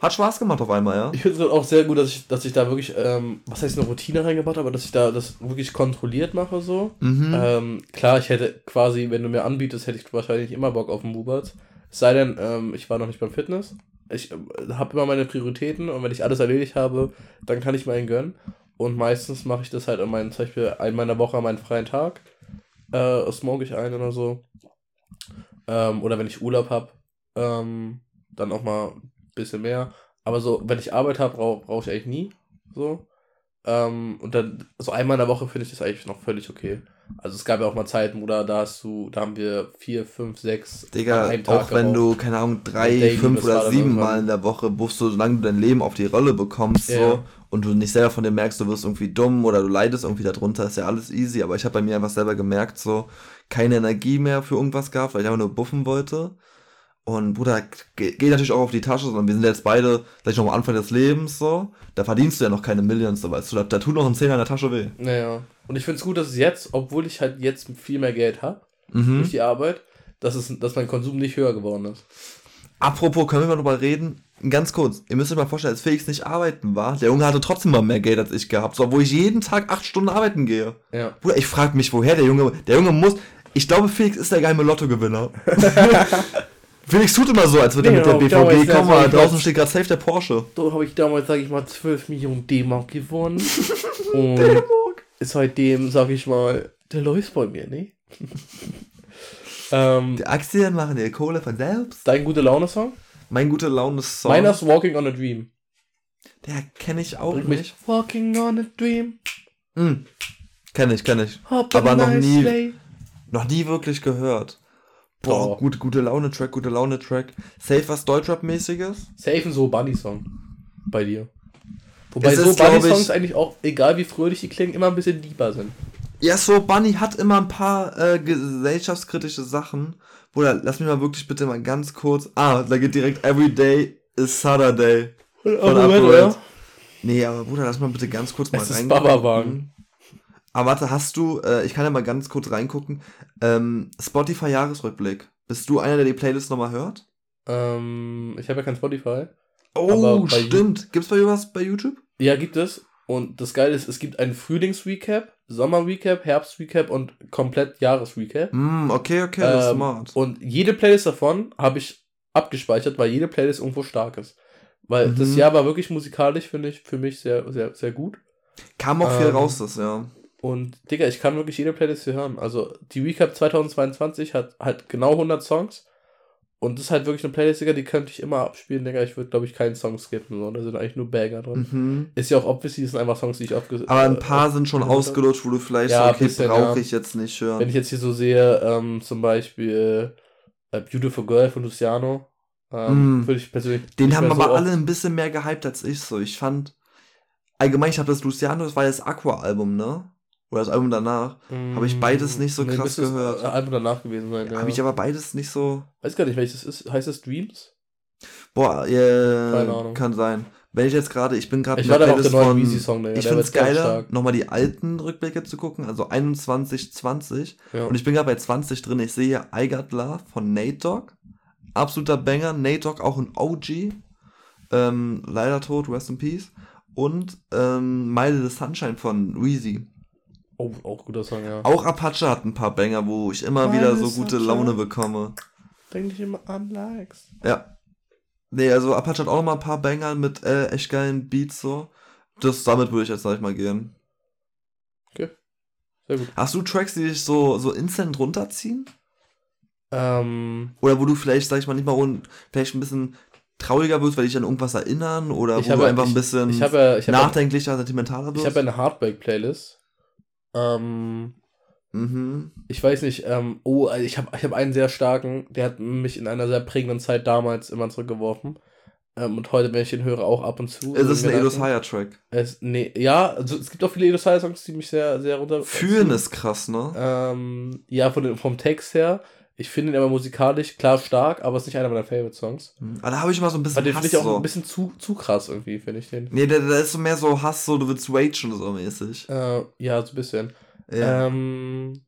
Hat Spaß gemacht auf einmal, ja. Ich finde es auch sehr gut, dass ich, dass ich da wirklich, ähm, was heißt eine Routine reingebracht habe, aber dass ich da das wirklich kontrolliert mache so. Mhm. Ähm, klar, ich hätte quasi, wenn du mir anbietest, hätte ich wahrscheinlich immer Bock auf einen Mubert. Es sei denn, ähm, ich war noch nicht beim Fitness. Ich äh, habe immer meine Prioritäten und wenn ich alles erledigt habe, dann kann ich mir einen gönnen. Und meistens mache ich das halt an meinen, zum Beispiel in der Woche an meinen freien Tag. Äh, smoke ich ein oder so. Ähm, oder wenn ich Urlaub habe, ähm, dann auch mal bisschen mehr. Aber so, wenn ich Arbeit habe, brauche brauch ich eigentlich nie. So. Ähm, und dann, so einmal in der Woche finde ich das eigentlich noch völlig okay. Also es gab ja auch mal Zeiten, wo da, hast du, da haben wir vier, fünf, sechs Digga, an einem Tag auch wenn du, keine Ahnung, drei, Daily, fünf oder sieben Mal in der Woche buffst, du, solange du dein Leben auf die Rolle bekommst, ja. so, und du nicht selber von dir merkst, du wirst irgendwie dumm oder du leidest irgendwie darunter, ist ja alles easy. Aber ich habe bei mir einfach selber gemerkt, so, keine Energie mehr für irgendwas gehabt, weil ich einfach nur buffen wollte. Und Bruder, geht natürlich auch auf die Tasche, sondern wir sind jetzt beide, sag ich noch am Anfang des Lebens so. Da verdienst du ja noch keine Millions, so weißt du, da, da tut noch ein Zehner in der Tasche weh. Naja. Und ich finde es gut, dass es jetzt, obwohl ich halt jetzt viel mehr Geld habe, mhm. durch die Arbeit, dass, es, dass mein Konsum nicht höher geworden ist. Apropos, können wir mal drüber reden? Ganz kurz, ihr müsst euch mal vorstellen, als Felix nicht arbeiten war, der Junge hatte trotzdem mal mehr Geld als ich gehabt, so, obwohl ich jeden Tag acht Stunden arbeiten gehe. Ja. Bruder, ich frage mich, woher der Junge, der Junge muss, ich glaube, Felix ist der geheime Lottogewinner. Felix tut immer so, als würde er mit der BVG, komm mal, draußen steht gerade safe der Porsche. Da habe ich damals, sage ich mal, 12 Millionen D-Mark gewonnen. Und seitdem, sage ich mal, der läuft bei mir, ne? ähm, die Aktien machen ihre Kohle von selbst. Dein gute Laune-Song? Mein gute Laune-Song. Meiner ist Walking on a Dream. Der kenne ich auch Bring nicht. Walking on a Dream. Mm. Kenne ich, kenne ich. Aber noch nie, noch nie wirklich gehört. Boah, gute, gute Laune-Track, gute Laune-Track. Safe was Deutschrap-mäßiges? Safe ein so Bunny-Song bei dir. Wobei es so Bunny-Songs eigentlich auch, egal wie fröhlich die klingen, immer ein bisschen lieber sind. Ja, so Bunny hat immer ein paar äh, gesellschaftskritische Sachen. Bruder, lass mich mal wirklich bitte mal ganz kurz. Ah, da geht direkt Every Day is Saturday. Von Moment, Nee, aber Bruder, lass mal bitte ganz kurz mal rein. Aber warte, hast du, äh, ich kann ja mal ganz kurz reingucken, ähm, Spotify-Jahresrückblick. Bist du einer, der die Playlist nochmal hört? Ähm, ich habe ja kein Spotify. Oh, stimmt. Gibt's bei was bei YouTube? Ja, gibt es. Und das Geile ist, es gibt einen Frühlings-Recap, Sommer-Recap, Herbst-Recap und komplett Jahres-Recap. Mm, okay, okay, das ist ähm, smart. Und jede Playlist davon habe ich abgespeichert, weil jede Playlist irgendwo stark ist. Weil mhm. das Jahr war wirklich musikalisch, finde ich, für mich sehr, sehr, sehr gut. Kam auch viel ähm, raus, das Jahr. Und Digga, ich kann wirklich jede Playlist hier hören. Also die Recap 2022 hat halt genau 100 Songs. Und das ist halt wirklich eine Playlist, Digga, die könnte ich immer abspielen, Digga. Ich würde, glaube ich, keinen Song skippen. So. Da sind eigentlich nur Banger drin. Mhm. Ist ja auch obviously, das sind einfach Songs, die ich aufgesetzt Aber ein paar äh, sind schon ausgelutscht, wo du vielleicht ja, so, okay, brauche ich jetzt nicht hören. Wenn ich jetzt hier so sehe, ähm, zum Beispiel äh, Beautiful Girl von Luciano, Ähm, Mm. Würde ich persönlich. Den haben aber so alle ein bisschen mehr gehypt als ich so. Ich fand, allgemein, ich habe das Luciano, das war das Aqua-Album, ne? Oder das Album danach. Habe ich beides nicht so krass müsste das gehört. Album danach gewesen sein, ja. Habe ich aber beides nicht so. Weiß gar nicht, welches ist. Heißt das Dreams? Boah, äh, Keine Ahnung. kann sein. Wenn ich jetzt gerade, ich bin gerade der Playlist von- Digga. Ich finde es geiler, nochmal die alten Rückblicke zu gucken, also 21, 20. Ja. Und ich bin gerade bei 20 drin. Ich sehe hier I Got Love von Nate Dogg. Absoluter Banger. Nate Dogg auch ein OG. Ähm, leider tot, rest in peace. Und ähm, Mile the Sunshine von Weezy. Oh, auch guter Song, ja. Auch Apache hat ein paar Banger, wo ich immer Mile wieder so gute Sunshine. Laune bekomme. Denk nicht immer an Likes. Ja. Nee, also Apache hat auch noch mal ein paar Banger mit äh, echt geilen Beats so. Das, damit würde ich jetzt gleich mal gehen. Sehr gut. Hast du Tracks, die dich so, so instant runterziehen? Ähm, Oder wo du vielleicht, sag ich mal, nicht mal rund, vielleicht ein bisschen trauriger wirst, weil dich an irgendwas erinnern? Oder Ich wo habe- du einfach ich- ein bisschen ich habe ja, ich habe ja, nachdenklicher, sentimentaler ich wirst? habe ja eine Heartbreak-Playlist. Ähm, mhm. ich weiß nicht, ähm, oh, also ich habe ich hab einen sehr starken, der hat mich in einer sehr prägenden Zeit damals immer zurückgeworfen. Ähm, und heute, wenn ich den höre, auch ab und zu. Es ist in ein Edos Gedanken. Higher Track. Es, nee, ja, also es gibt auch viele Edos Higher Songs, die mich sehr, sehr runter. Fühlen ist krass, ne? Ähm, ja, von vom Text her. Ich finde ihn aber musikalisch klar stark, aber es ist nicht einer meiner Favorite Songs. Mhm. Aber da habe ich mal so ein bisschen den Hass finde ich auch so. ein bisschen zu, zu krass irgendwie, finde ich den. Nee, der, der ist so mehr so Hass, so du willst ragen so mäßig. Äh, ja, so ein bisschen. Ja. Ähm,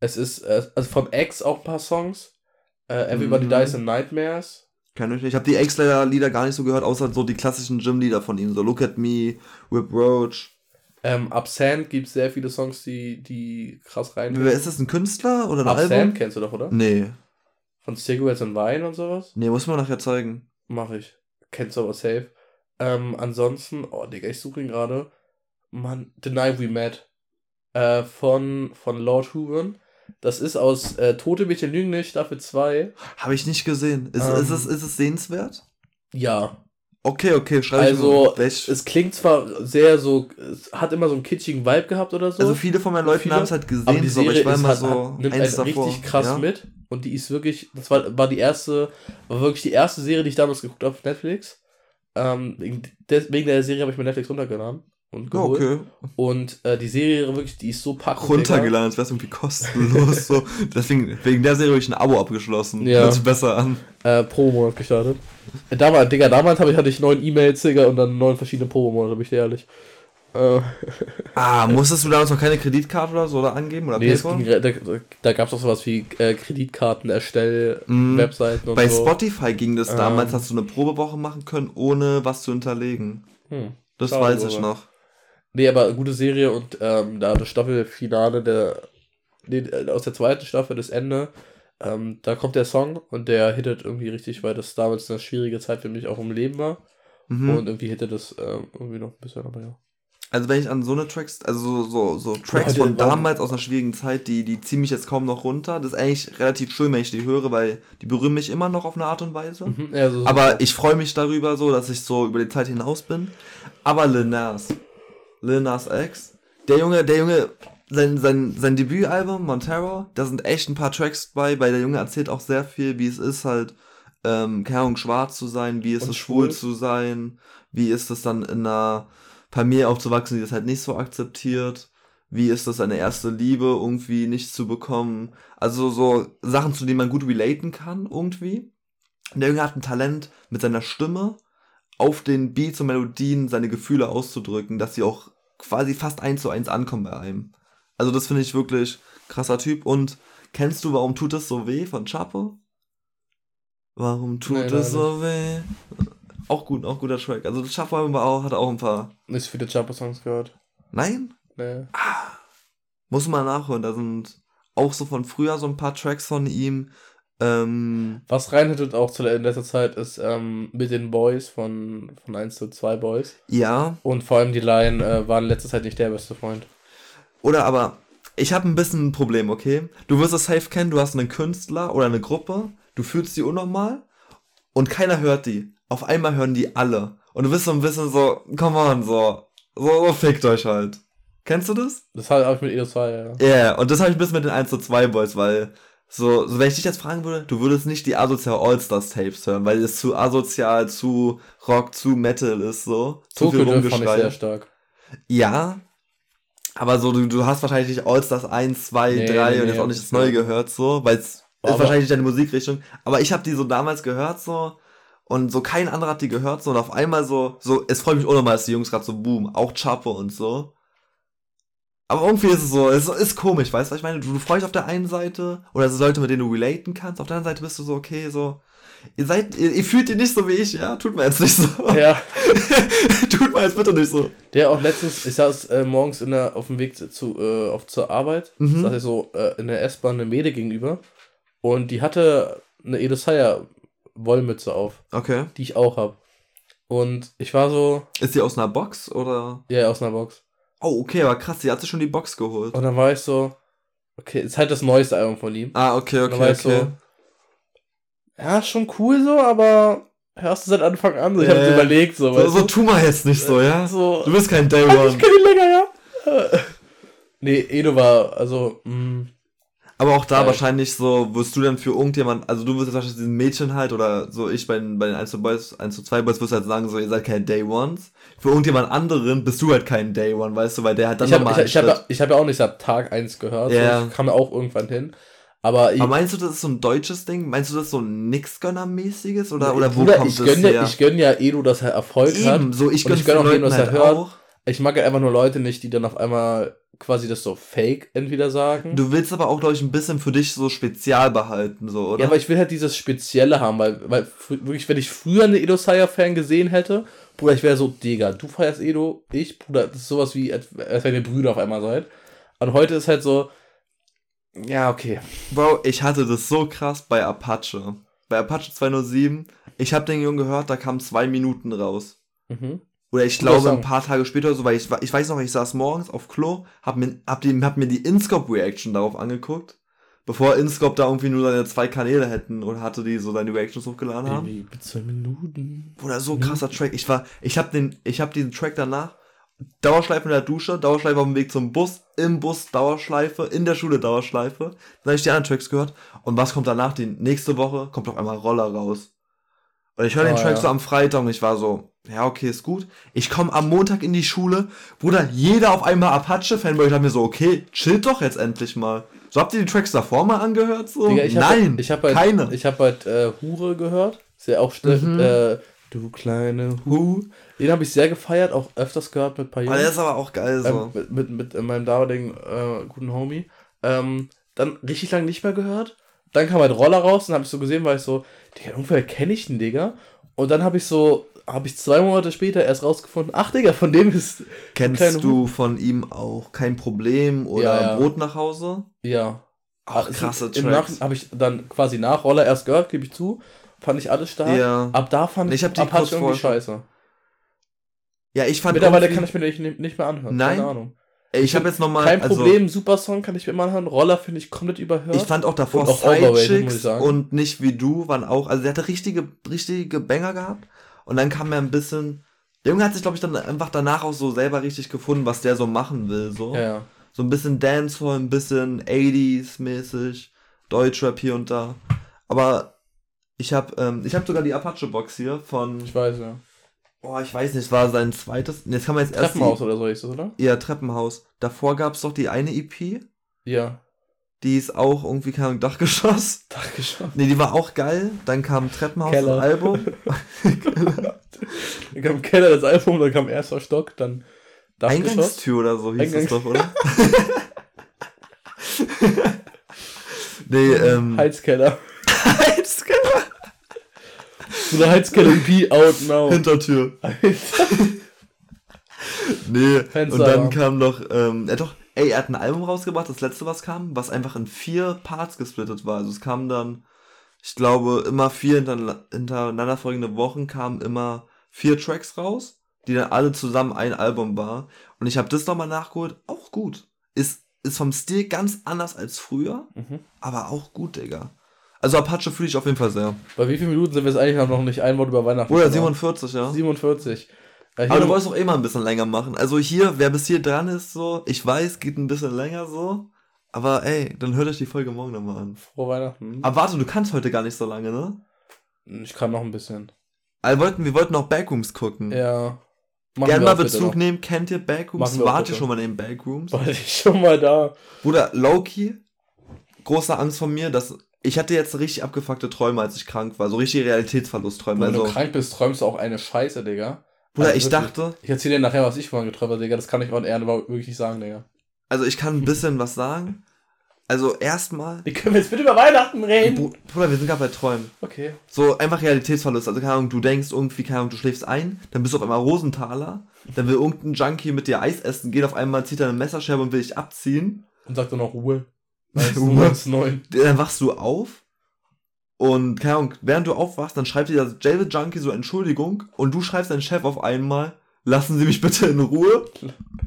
es ist, äh, also von X auch ein paar Songs. Äh, Everybody Mhm. Dies in Nightmares. Kenn ich nicht. Ich habe die Ex-Lieder gar nicht so gehört, außer so die klassischen Gym-Lieder von ihm. So Look at Me, Whip Roach. Ähm, Absent gibt es sehr viele Songs, die, die krass rein. Wer ist das, ein Künstler oder ein Absent Album? kennst du doch, oder? Nee. Von Cigarettes and Wine und sowas? Nee, muss man nachher zeigen. Mach ich. Kennst du aber safe. Ähm, ansonsten, oh Digga, ich suche ihn gerade. Mann, The Night We Met. Äh, von, von Lord Huron. Das ist aus äh, Tote Mädchen Lügen nicht, Staffel 2. Habe ich nicht gesehen. Ist, Ähm. ist, es, ist es sehenswert? Ja. Okay, okay, schreibe Also, ich mal. Welch, Es klingt zwar sehr so, es hat immer so einen kitschigen Vibe gehabt oder so. also viele von meinen Leuten haben es halt gesehen, aber die so, aber Serie ich war immer hat, so hat, nimmt einen davor. richtig krass ja? mit. Und die ist wirklich, das war, war die erste, war wirklich die erste Serie, die ich damals geguckt habe auf Netflix. Ähm, wegen, der Serie habe ich mir Netflix runtergeladen und geholt. okay. Und äh, die Serie wirklich, die ist so packend. Runtergeladen, als wäre es irgendwie kostenlos. so. Deswegen, wegen der Serie habe ich ein Abo abgeschlossen. Ja. Hört sich besser an. Äh, Promo-Monat gestartet. Äh, damals, Digga, damals ich, hatte ich neun E-Mails, Digga, und dann neun verschiedene Promo-Monate, bin ich dir ehrlich. Äh, Ah, musstest du damals noch keine Kreditkarte oder so da angeben? Oder nee, ging, da, da gab es auch sowas wie äh, Kreditkarten erstell, Mhm. Webseiten und Bei so. Spotify ging das damals, Ähm. hast du eine Probewoche machen können, ohne was zu hinterlegen. Hm. Das Schade weiß ich noch. Nee, aber gute Serie und ähm, da das Staffelfinale der nee, äh, aus der zweiten Staffel, das Ende, ähm, da kommt der Song und der hittet irgendwie richtig, weil das damals eine schwierige Zeit für mich auch im Leben war. Mhm. Und irgendwie hittet das ähm, irgendwie noch ein bisschen, aber ja. Also wenn ich an so eine Tracks, also so, so, so Tracks von damals aus einer schwierigen Zeit, die, die ziehen mich jetzt kaum noch runter. Das ist eigentlich relativ schön, wenn ich die höre, weil die berühren mich immer noch auf eine Art und Weise. Mhm, ja, so, Aber ich freue mich darüber so, dass ich so über die Zeit hinaus bin. Aber Lil Nas, Lil Nas X, der Junge, der Junge, sein, sein, sein Debütalbum Montero, da sind echt ein paar Tracks bei, weil der Junge erzählt auch sehr viel, wie es ist halt, ähm, keine Ahnung, schwarz zu sein, wie ist Und es schwul schwul. zu sein, wie ist es dann in einer Familie aufzuwachsen, die das halt nicht so akzeptiert, wie ist es eine erste Liebe irgendwie nicht zu bekommen, also so Sachen, zu denen man gut relaten kann irgendwie. Der Junge hat ein Talent mit seiner Stimme auf den Beats und Melodien seine Gefühle auszudrücken, dass sie auch quasi fast eins zu eins ankommen bei einem. Also das finde ich wirklich krasser Typ. Und kennst du, warum tut es so weh von Chapo? Warum tut leider es so weh? Auch gut, auch guter Track. Also Chapo war auch, hat auch ein paar. nicht viele Jumper-Songs gehört. Nein? Nee. Muss man nachhören. Da sind auch so von früher so ein paar Tracks von ihm. Ähm, Was reinhittet auch zu, in letzter Zeit ist ähm, mit den Boys von, von 1 zu 2 Boys. ja, Und vor allem die Line äh, war in letzter Zeit nicht der beste Freund. Oder aber, ich habe ein bisschen ein Problem, okay? Du wirst es safe kennen, du hast einen Künstler oder eine Gruppe, du fühlst die unnormal und keiner hört die. Auf einmal hören die alle. Und du bist so ein bisschen so, come on, so, so, so fickt euch halt. Kennst du das? Das habe ich mit Edo 2, ja. Ja, yeah, und das habe ich ein bisschen mit den 1 zu 2 Boys, weil So, so wenn ich dich jetzt fragen würde, du würdest nicht die asozial All-Stars Tapes hören, weil es zu asozial, zu Rock, zu Metal ist, so. Zu Tokyo Drift fand ich sehr stark. Ja, aber so, du, du hast wahrscheinlich nicht All-Stars 1, 2, Nee, 3 nee, und nee, jetzt auch nicht das neue gehört, so, weil es ist wahrscheinlich nicht deine Musikrichtung. Aber ich habe die so damals gehört, so, und so kein anderer hat die gehört, so, und auf einmal so, so, es freut mich unnormal, dass die Jungs gerade so boom, auch Chapo und so. Aber irgendwie ist es so, es ist komisch, weißt du, was ich meine? Du, du freust auf der einen Seite, oder so Leute, mit denen du relaten kannst, auf der anderen Seite bist du so, okay, so, ihr seid, ihr, ihr fühlt ihr nicht so wie ich, ja? Tut mir jetzt nicht so. Ja, Tut mir jetzt bitte nicht so. der auch letztens, ich saß äh, morgens in der, auf dem Weg zu, äh, auf, zur Arbeit, Mhm. saß ich so äh, in der S-Bahn eine Mäde gegenüber und die hatte eine Edosaya Wollmütze auf, Okay. die ich auch hab. Und ich war so, Ist die aus einer Box oder? ja, aus einer Box. Oh, okay, aber krass, die hat sich schon die Box geholt. Und dann war ich so, okay, ist halt das neueste Album von ihm. Ah, okay, okay, okay. so, ja, schon cool so, aber hörst du seit Anfang an? So, ich Äh, mir überlegt, so, so, so tu mal jetzt nicht so, ja? So, Du bist kein Day Ah, ich One. kenn ihn länger, ja. Äh, nee, Edo war, also, mh, Aber auch da Geil. wahrscheinlich so, wirst du dann für irgendjemand, also du wirst jetzt wahrscheinlich diesen Mädchen halt oder so ich bei den, bei den 1 zu Boys, 1 zu 2 Boys wirst du halt sagen, so ihr seid keine Day Ones. Für irgendjemand anderen bist du halt kein Day One, weißt du, weil der hat dann ich habe nochmal ich, ich hab, ja- ich hab ja auch nicht seit Tag 1 gehört, Ja. so, ich kam ja auch irgendwann hin. Aber ich, Aber meinst du, das ist so ein deutsches Ding? Meinst du, das ist so ein Nixgönner-mäßiges? Oder, oder wo Bruder, kommt ich das gönn her? ja, ich gönn ja Edo, dass er Erfolg hat. Eben, so ich gönn ich gönn auch jedem, Leuten dass er halt hört. auch. Ich mag halt einfach nur Leute nicht, die dann auf einmal quasi das so fake entweder sagen. Du willst aber auch, glaube ich, ein bisschen für dich so spezial behalten, so, oder? Ja, aber ich will halt dieses Spezielle haben, weil, weil wirklich, wenn ich früher eine Edo Saya-Fan gesehen hätte, Bruder, ich wäre so, Digga, du feierst Edo, ich, Bruder, das ist sowas wie, als, als wenn ihr Brüder auf einmal seid. Und heute ist halt so, ja, okay. Bro, ich hatte das so krass bei Apache. Bei Apache 207, ich habe den Jungen gehört, da kamen zwei Minuten raus. Mhm. Oder ich glaube ein paar Tage später, so, weil ich, ich weiß noch, ich saß morgens auf Klo, hab mir, hab die, hab mir die Inscope-Reaction darauf angeguckt, bevor Inscope da irgendwie nur seine zwei Kanäle hätten oder hatte die so seine Reactions hochgeladen haben. Mit zwei Minuten. Oder so krasser Track. Ich war, ich hab den, ich hab diesen Track danach, Dauerschleife in der Dusche, Dauerschleife auf dem Weg zum Bus, im Bus Dauerschleife, in der Schule Dauerschleife. Dann habe ich die anderen Tracks gehört. Und was kommt danach? Die nächste Woche kommt auf einmal Roller raus. Und ich höre den Ah, Track ja. so am Freitag und ich war so, ja, okay, ist gut. Ich komme am Montag in die Schule, Bruder, jeder auf einmal Apache-Fanboy. Ich dachte mir so, okay, chillt doch jetzt endlich mal. So, habt ihr die Tracks davor mal angehört? So? Digga, ich hab, Nein, ich hab halt, keine. Ich habe halt äh, Hure gehört. Ist ja auch schnell, Mhm. äh, du kleine. Hu. Den habe ich sehr gefeiert, auch öfters gehört mit ein paar Aber der Jungs. ist aber auch geil so. ähm, mit, mit, mit äh, meinem damaligen äh, guten Homie. Ähm, dann richtig lange nicht mehr gehört. Dann kam halt Roller raus und habe ich so gesehen, war ich so, Digga, irgendwoher kenne ich den, Digga. Und dann habe ich so, habe ich zwei Monate später erst rausgefunden, ach Digga, von dem ist, Kennst du von ihm auch kein Problem oder Ja, ja. Brot nach Hause? ja. Also, krasse Im Nach Tracks. habe ich dann quasi nach Roller erst gehört, gebe ich zu. Fand ich alles stark. Ja. Ab da fand Ich ich, hab die kurz Apache irgendwie scheiße. Ja, ich fand Mittlerweile kann ich mir nicht, nicht mehr anhören. Nein? Keine Ahnung. Ey, ich habe jetzt nochmal Kein also, Problem, super Song kann ich mir immer anhören. Roller finde ich komplett überhört. Ich fand auch davor Und auch Overrated, muss ich Sidechicks sagen. und nicht wie du waren auch, also der hatte richtige richtige Banger gehabt und dann kam er ein bisschen der Junge hat sich glaube ich dann einfach danach auch so selber richtig gefunden, was der so machen will, so. ja. So ein bisschen Dancehall, ein bisschen 80s mäßig, Deutschrap hier und da. Aber ich habe ähm, ich habe sogar die Apache Box hier von Ich weiß, ja. Oh, ich weiß nicht, es war sein zweites. Jetzt kann man jetzt erst. Treppenhaus oder so ist das, oder? Ja, Treppenhaus. Davor gab es doch die eine EP. Ja. Die ist auch irgendwie, keine Ahnung, Dachgeschoss. Dachgeschoss. Nee, die war auch geil. Dann kam Treppenhaus, Keller. das Album. Dann kam Keller das Album, dann kam erster Stock, dann Dachgeschoss. Eingangstür oder so hieß es Eingangs- doch, oder? nee, ähm. Heizkeller. Heizkeller. Oder Heizkeller EP out now. Hintertür. Nee, Fenster. und dann kam noch, ähm, hat doch, ey, er hat ein Album rausgebracht, das letzte, was kam, was einfach in vier Parts gesplittet war. Also es kam dann, ich glaube, immer vier hinter, hintereinander folgende Wochen kamen immer vier Tracks raus, die dann alle zusammen ein Album war. Und ich habe das nochmal nachgeholt, auch gut. Ist, ist vom Stil ganz anders als früher, Mhm. aber auch gut, Digga. Also Apache fühle ich auf jeden Fall sehr. Bei wie vielen Minuten sind wir jetzt eigentlich noch nicht ein Wort über Weihnachten? Oder gesprochen? 47, ja. 47. Aber du noch- wolltest auch eh mal ein bisschen länger machen. Also hier, wer bis hier dran ist, so, ich weiß, geht ein bisschen länger so. Aber ey, dann hört euch die Folge morgen nochmal an. Frohe Weihnachten. Aber warte, du kannst heute gar nicht so lange, ne? Ich kann noch ein bisschen. Also wollten, wir wollten auch Backrooms gucken. Ja. Gerne mal Bezug noch. nehmen. Kennt ihr Backrooms? Machen wir auch Wart ihr bitte. schon mal in den Backrooms? War ich schon mal da. Bruder, Loki, große Angst von mir, dass ich hatte jetzt richtig abgefuckte Träume, als ich krank war. So richtig Realitätsverlustträume. Wenn Also, du krank bist, träumst du auch eine Scheiße, Digga. Bruder, Also ich wirklich. dachte, Ich erzähl dir nachher, was ich vorhin geträumt habe, Digga. Das kann ich on air wirklich nicht sagen, Digga. also ich kann ein bisschen was sagen. Also erstmal, Wir können jetzt bitte über Weihnachten reden. Bru- Bruder, wir sind gerade bei Träumen. Okay. So einfach Realitätsverlust. Also keine Ahnung, du denkst irgendwie, keine Ahnung, du schläfst ein, dann bist du auf einmal Rosenthaler, dann will irgendein Junkie mit dir Eis essen gehen, auf einmal zieht er eine Messerscherbe und will dich abziehen. Und sag dann noch Ruhe. Ruhe. 1,9. Dann wachst du auf und keine Ahnung, während du aufwachst, dann schreibt dir der Jailbird Junkie so Entschuldigung und du schreibst deinen Chef auf einmal, lassen Sie mich bitte in Ruhe.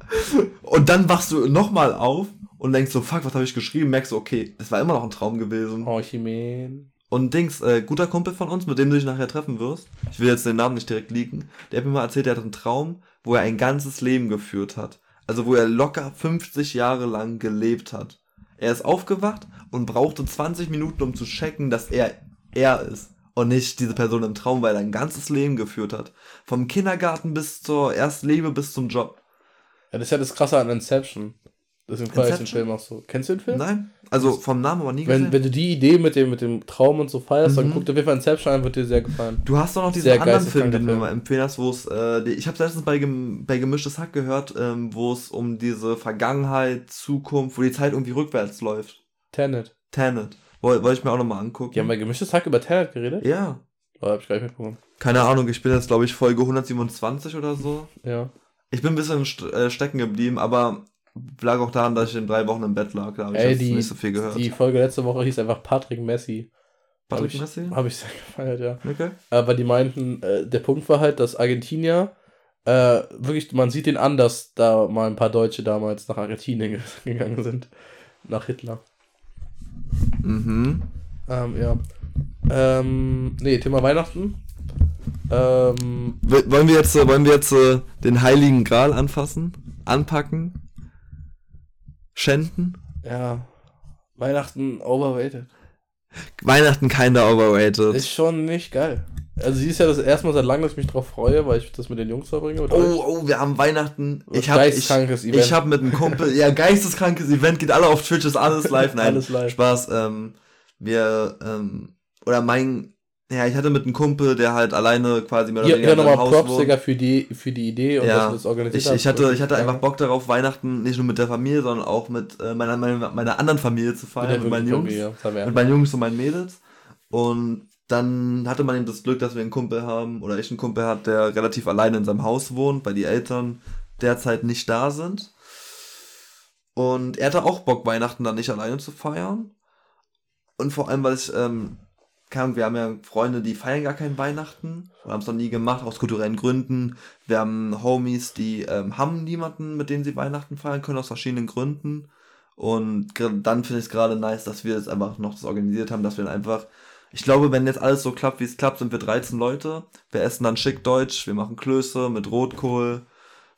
Und dann wachst du nochmal auf und denkst so, fuck, was habe ich geschrieben? Merkst du, okay, das war immer noch ein Traum gewesen. Oh, Chimen. Und Dings, äh, guter Kumpel von uns, mit dem du dich nachher treffen wirst, ich will jetzt den Namen nicht direkt leaken, der hat mir mal erzählt, er hat einen Traum, wo er ein ganzes Leben geführt hat. Also wo er locker 50 Jahre lang gelebt hat. Er ist aufgewacht und brauchte 20 Minuten, um zu checken, dass er er ist. Und nicht diese Person im Traum, weil er ein ganzes Leben geführt hat. Vom Kindergarten bis zur Erstliebe bis zum Job. Ja, das ist ja das Krasse an Inception. Deswegen feier ich den? Film auch so. Kennst du den Film? Nein? Also vom Namen aber nie gesehen. Wenn, wenn du die Idee mit dem, mit dem Traum und so feierst, dann Mhm. guck dir auf jeden Fall Inception an, wird dir sehr gefallen. Du hast doch noch diesen Sehr anderen Film, den du Film. mal empfehlen hast, wo es, äh, ich habe letztens bei, bei Gemischtes Hack gehört, ähm, wo es um diese Vergangenheit, Zukunft, wo die Zeit irgendwie rückwärts läuft. Tenet. Tenet. Woll- Wollte ich mir auch nochmal angucken. Die haben bei gemischtes Hack über Tenet geredet? ja. Oh, hab ich gar nicht mitbekommen. Keine Ahnung, ich bin jetzt, glaube ich, Folge 127 oder so. Ja. Ich bin ein bisschen st äh, stecken geblieben, aber lag auch daran, dass ich in drei Wochen im Bett lag. Da habe ich die, nicht so viel gehört. die Folge letzte Woche hieß einfach Patrick Messi. Patrick hab ich, Messi? Habe ich sehr gefeiert, ja. Okay. Aber die meinten, äh, der Punkt war halt, dass Argentinier, äh, wirklich, man sieht den an, dass da mal ein paar Deutsche damals nach Argentinien gegangen sind. Nach Hitler. Mhm. Ähm, ja. Ähm, nee, Thema Weihnachten. Ähm, Wollen wir jetzt, äh, wollen wir jetzt äh, den Heiligen Gral anfassen? Anpacken? Schänden? ja. Weihnachten overrated. Weihnachten kinda overrated. Ist schon nicht geil. Also sie ist ja das erste Mal seit langem, dass ich mich drauf freue, weil ich das mit den Jungs verbringe. Mit oh, oh, wir haben Weihnachten. Ich habe ich, geisteskrankes Event. ich hab mit einem Kumpel, ja, geisteskrankes Event, geht alle auf Twitch, ist alles live. Nein, Alles live. Spaß. Ähm, wir, ähm, oder mein, ja, ich hatte mit einem Kumpel, der halt alleine quasi mehr oder in seinem nochmal Props, wohnt. Digga, für die, für die Idee und dass Ja, du das organisiert Ich, hast. ich hatte, ich hatte Ja. einfach Bock darauf, Weihnachten nicht nur mit der Familie, sondern auch mit äh, meiner, meiner, meiner anderen Familie zu Mit feiern, der mit meinen Jungs. Familie, mit meinen Jungs und meinen Mädels. Und dann hatte man eben das Glück, dass wir einen Kumpel haben, oder ich einen Kumpel hat, der relativ alleine in seinem Haus wohnt, weil die Eltern derzeit nicht da sind. Und er hatte auch Bock, Weihnachten dann nicht alleine zu feiern. Und vor allem, weil ich, ähm, Ahnung, wir haben ja Freunde, die feiern gar kein Weihnachten haben es noch nie gemacht, aus kulturellen Gründen. Wir haben Homies, die ähm, haben niemanden, mit dem sie Weihnachten feiern können, aus verschiedenen Gründen. Und dann finde ich es gerade nice, dass wir jetzt einfach noch das organisiert haben, dass wir dann einfach, ich glaube, wenn jetzt alles so klappt, wie es klappt, sind wir 13 Leute. Wir essen dann schick deutsch, wir machen Klöße mit Rotkohl,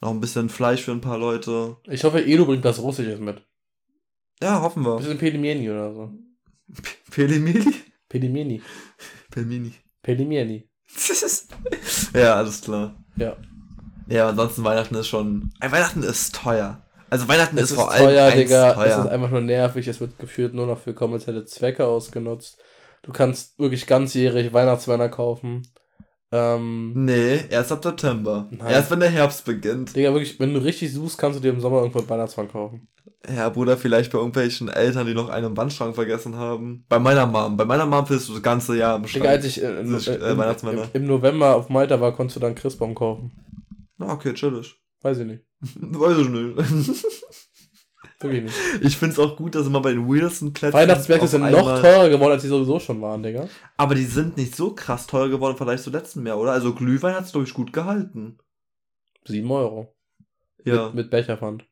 noch ein bisschen Fleisch für ein paar Leute. Ich hoffe, Edu bringt was Russisches mit. Ja, hoffen Ein wir. bisschen Pelimieni oder so. Pelimili? Pelimieni. Pelmini. Pelimieni. ja, alles klar. Ja. Ja, ansonsten Weihnachten ist schon. Ein Weihnachten ist teuer. Also Weihnachten ist ist vor allem teuer, Digga. Es ist einfach nur nervig. Es wird geführt nur noch für kommerzielle Zwecke ausgenutzt. Du kannst wirklich ganzjährig Weihnachtsmänner kaufen. Ähm, nee, erst ab September. Nein. Erst wenn der Herbst beginnt. Digga, wirklich, wenn du richtig suchst, kannst du dir im Sommer irgendwo einen Weihnachtsmann kaufen. Ja, Bruder, vielleicht bei irgendwelchen Eltern, die noch einen Wandschrank vergessen haben. Bei meiner Mom. Bei meiner Mom findest du das ganze Jahr im Schrank. Digga, als ich äh, im, äh, äh, im, Weihnachtsmänner. im, im November auf Malta war, konntest du dann Christbaum kaufen. Na, okay, chillig. Weiß ich nicht. Weiß ich nicht. Wirklich nicht. Ich find's auch gut, dass immer bei den Wilson Plätzen. Weihnachtsmärkte sind noch teurer geworden, als sie sowieso schon waren, Digga. Aber die sind nicht so krass teuer geworden Vergleich zu letzten Jahr, oder? Also Glühwein hat's, glaube ich, gut gehalten. 7 Euro. Ja. Mit, mit Becherpfand.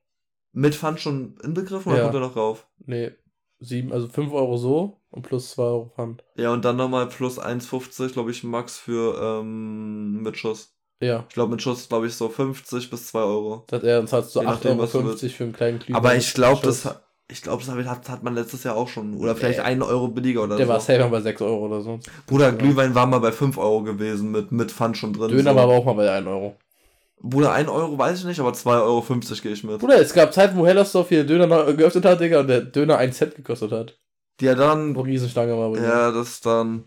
Mit Pfand schon inbegriffen oder Ja. kommt er noch rauf? Nee, 7, also 5 Euro so und plus 2 Euro Pfand. Ja, und dann nochmal plus 1,50, glaube ich, Max für ähm, mit Schuss. Ja. Ich glaube, mit Schuss, glaube ich, so 50 bis 2 Euro. Das Je nachdem, was du 8,50 Euro für einen kleinen Glühwein. Aber ich glaube, das, Ich glaube, das hat, hat man letztes Jahr auch schon. Oder vielleicht Nee. einen Euro billiger oder Der so. war safe bei 6 Euro oder so. Bruder, Ja. Glühwein war mal bei 5 Euro gewesen, mit, mit Pfand schon drin. Döner so. war aber auch mal bei 1 Euro. Bruder, 1 Euro weiß ich nicht, aber 2,50 Euro gehe ich mit. Bruder, es gab Zeiten, wo Hellersdorf hier Döner geöffnet hat, Digga, und der Döner 1 Cent gekostet hat. Die ja dann, Wo Riesenstange war. mir. ja, das dann,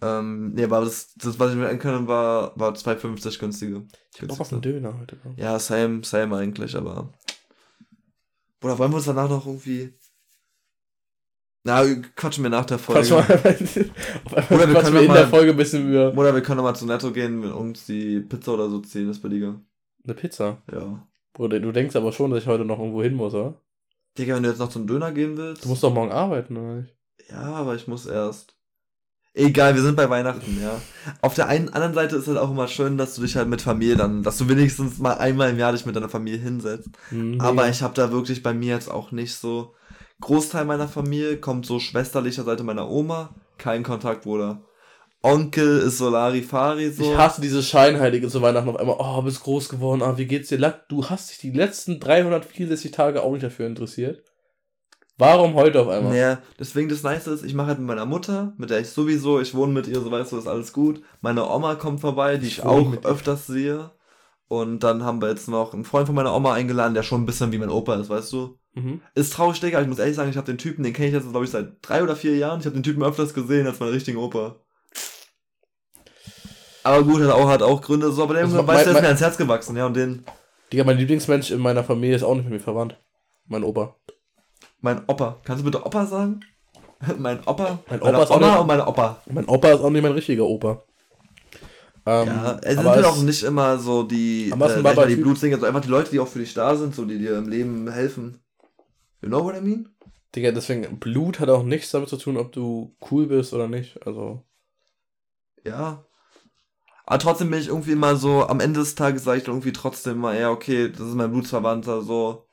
ähm, nee, aber das, das was ich mir kann, war, war 2,50 günstiger. Ich hab auch was ein Döner heute. gehabt. Ja, same, same eigentlich, aber. Bruder, wollen wir uns danach noch irgendwie. Na, quatschen wir nach der Folge. Mal, auf Oder wir quatschen können wir in der mal- Folge ein bisschen über Oder wir können nochmal zu Netto gehen und uns die Pizza oder so ziehen, das billiger. eine Pizza. Ja. Bruder, du denkst aber schon, dass ich heute noch irgendwo hin muss, oder? Digga, wenn du jetzt noch zum Döner gehen willst. Du musst doch morgen arbeiten, oder nicht? Ja, aber ich muss erst. Egal, wir sind bei Weihnachten, ja. Auf der einen anderen Seite ist halt auch immer schön, dass du dich halt mit Familie dann, dass du wenigstens mal einmal im Jahr dich mit deiner Familie hinsetzt. Hm, Aber ich habe da wirklich bei mir jetzt auch nicht so. Großteil meiner Familie kommt so schwesterlicher Seite meiner Oma, kein Kontakt, Bruder. Onkel ist Solarifari so. Ich hasse diese Scheinheilige zu Weihnachten auf einmal. Oh, bist groß geworden. Ah, wie geht's dir? Du hast dich die letzten 364 Tage auch nicht dafür interessiert. Warum heute auf einmal? Naja, deswegen das Nice ist, ich mache halt mit meiner Mutter, mit der ich sowieso, ich wohne mit ihr, so weißt du, ist alles gut. Meine Oma kommt vorbei, die ich, Ich auch öfters sehe. Und dann haben wir jetzt noch einen Freund von meiner Oma eingeladen, der schon ein bisschen wie mein Opa ist, weißt du? Mhm. Ist traurig, Digga, ich muss ehrlich sagen, ich habe den Typen, den kenne ich jetzt, glaube ich, seit drei oder vier Jahren. Ich habe den Typen öfters gesehen als meinen richtigen Opa. Aber gut, hat auch, hat auch Gründe so, aber der Also weißt du, der ist mir ans Herz gewachsen, ja, und den, Digga, mein Lieblingsmensch in meiner Familie ist auch nicht mit mir verwandt. Mein Opa. Mein Opa. Kannst du bitte Opa sagen? mein Opa? Mein Opa ist auch Oma nicht- und meine Opa. Mein Opa ist auch nicht mein richtiger Opa. Ähm, Ja, es sind halt auch nicht immer so die, äh, mal, die Baba-Typ. Blutsdinger, also einfach die Leute, die auch für dich da sind, so die dir im Leben helfen. You know what I mean? Digga, deswegen, Blut hat auch nichts damit zu tun, ob du cool bist oder nicht. Also, Ja. Aber trotzdem bin ich irgendwie immer so, am Ende des Tages sage ich irgendwie trotzdem immer, ja, okay, das ist mein Blutsverwandter, so.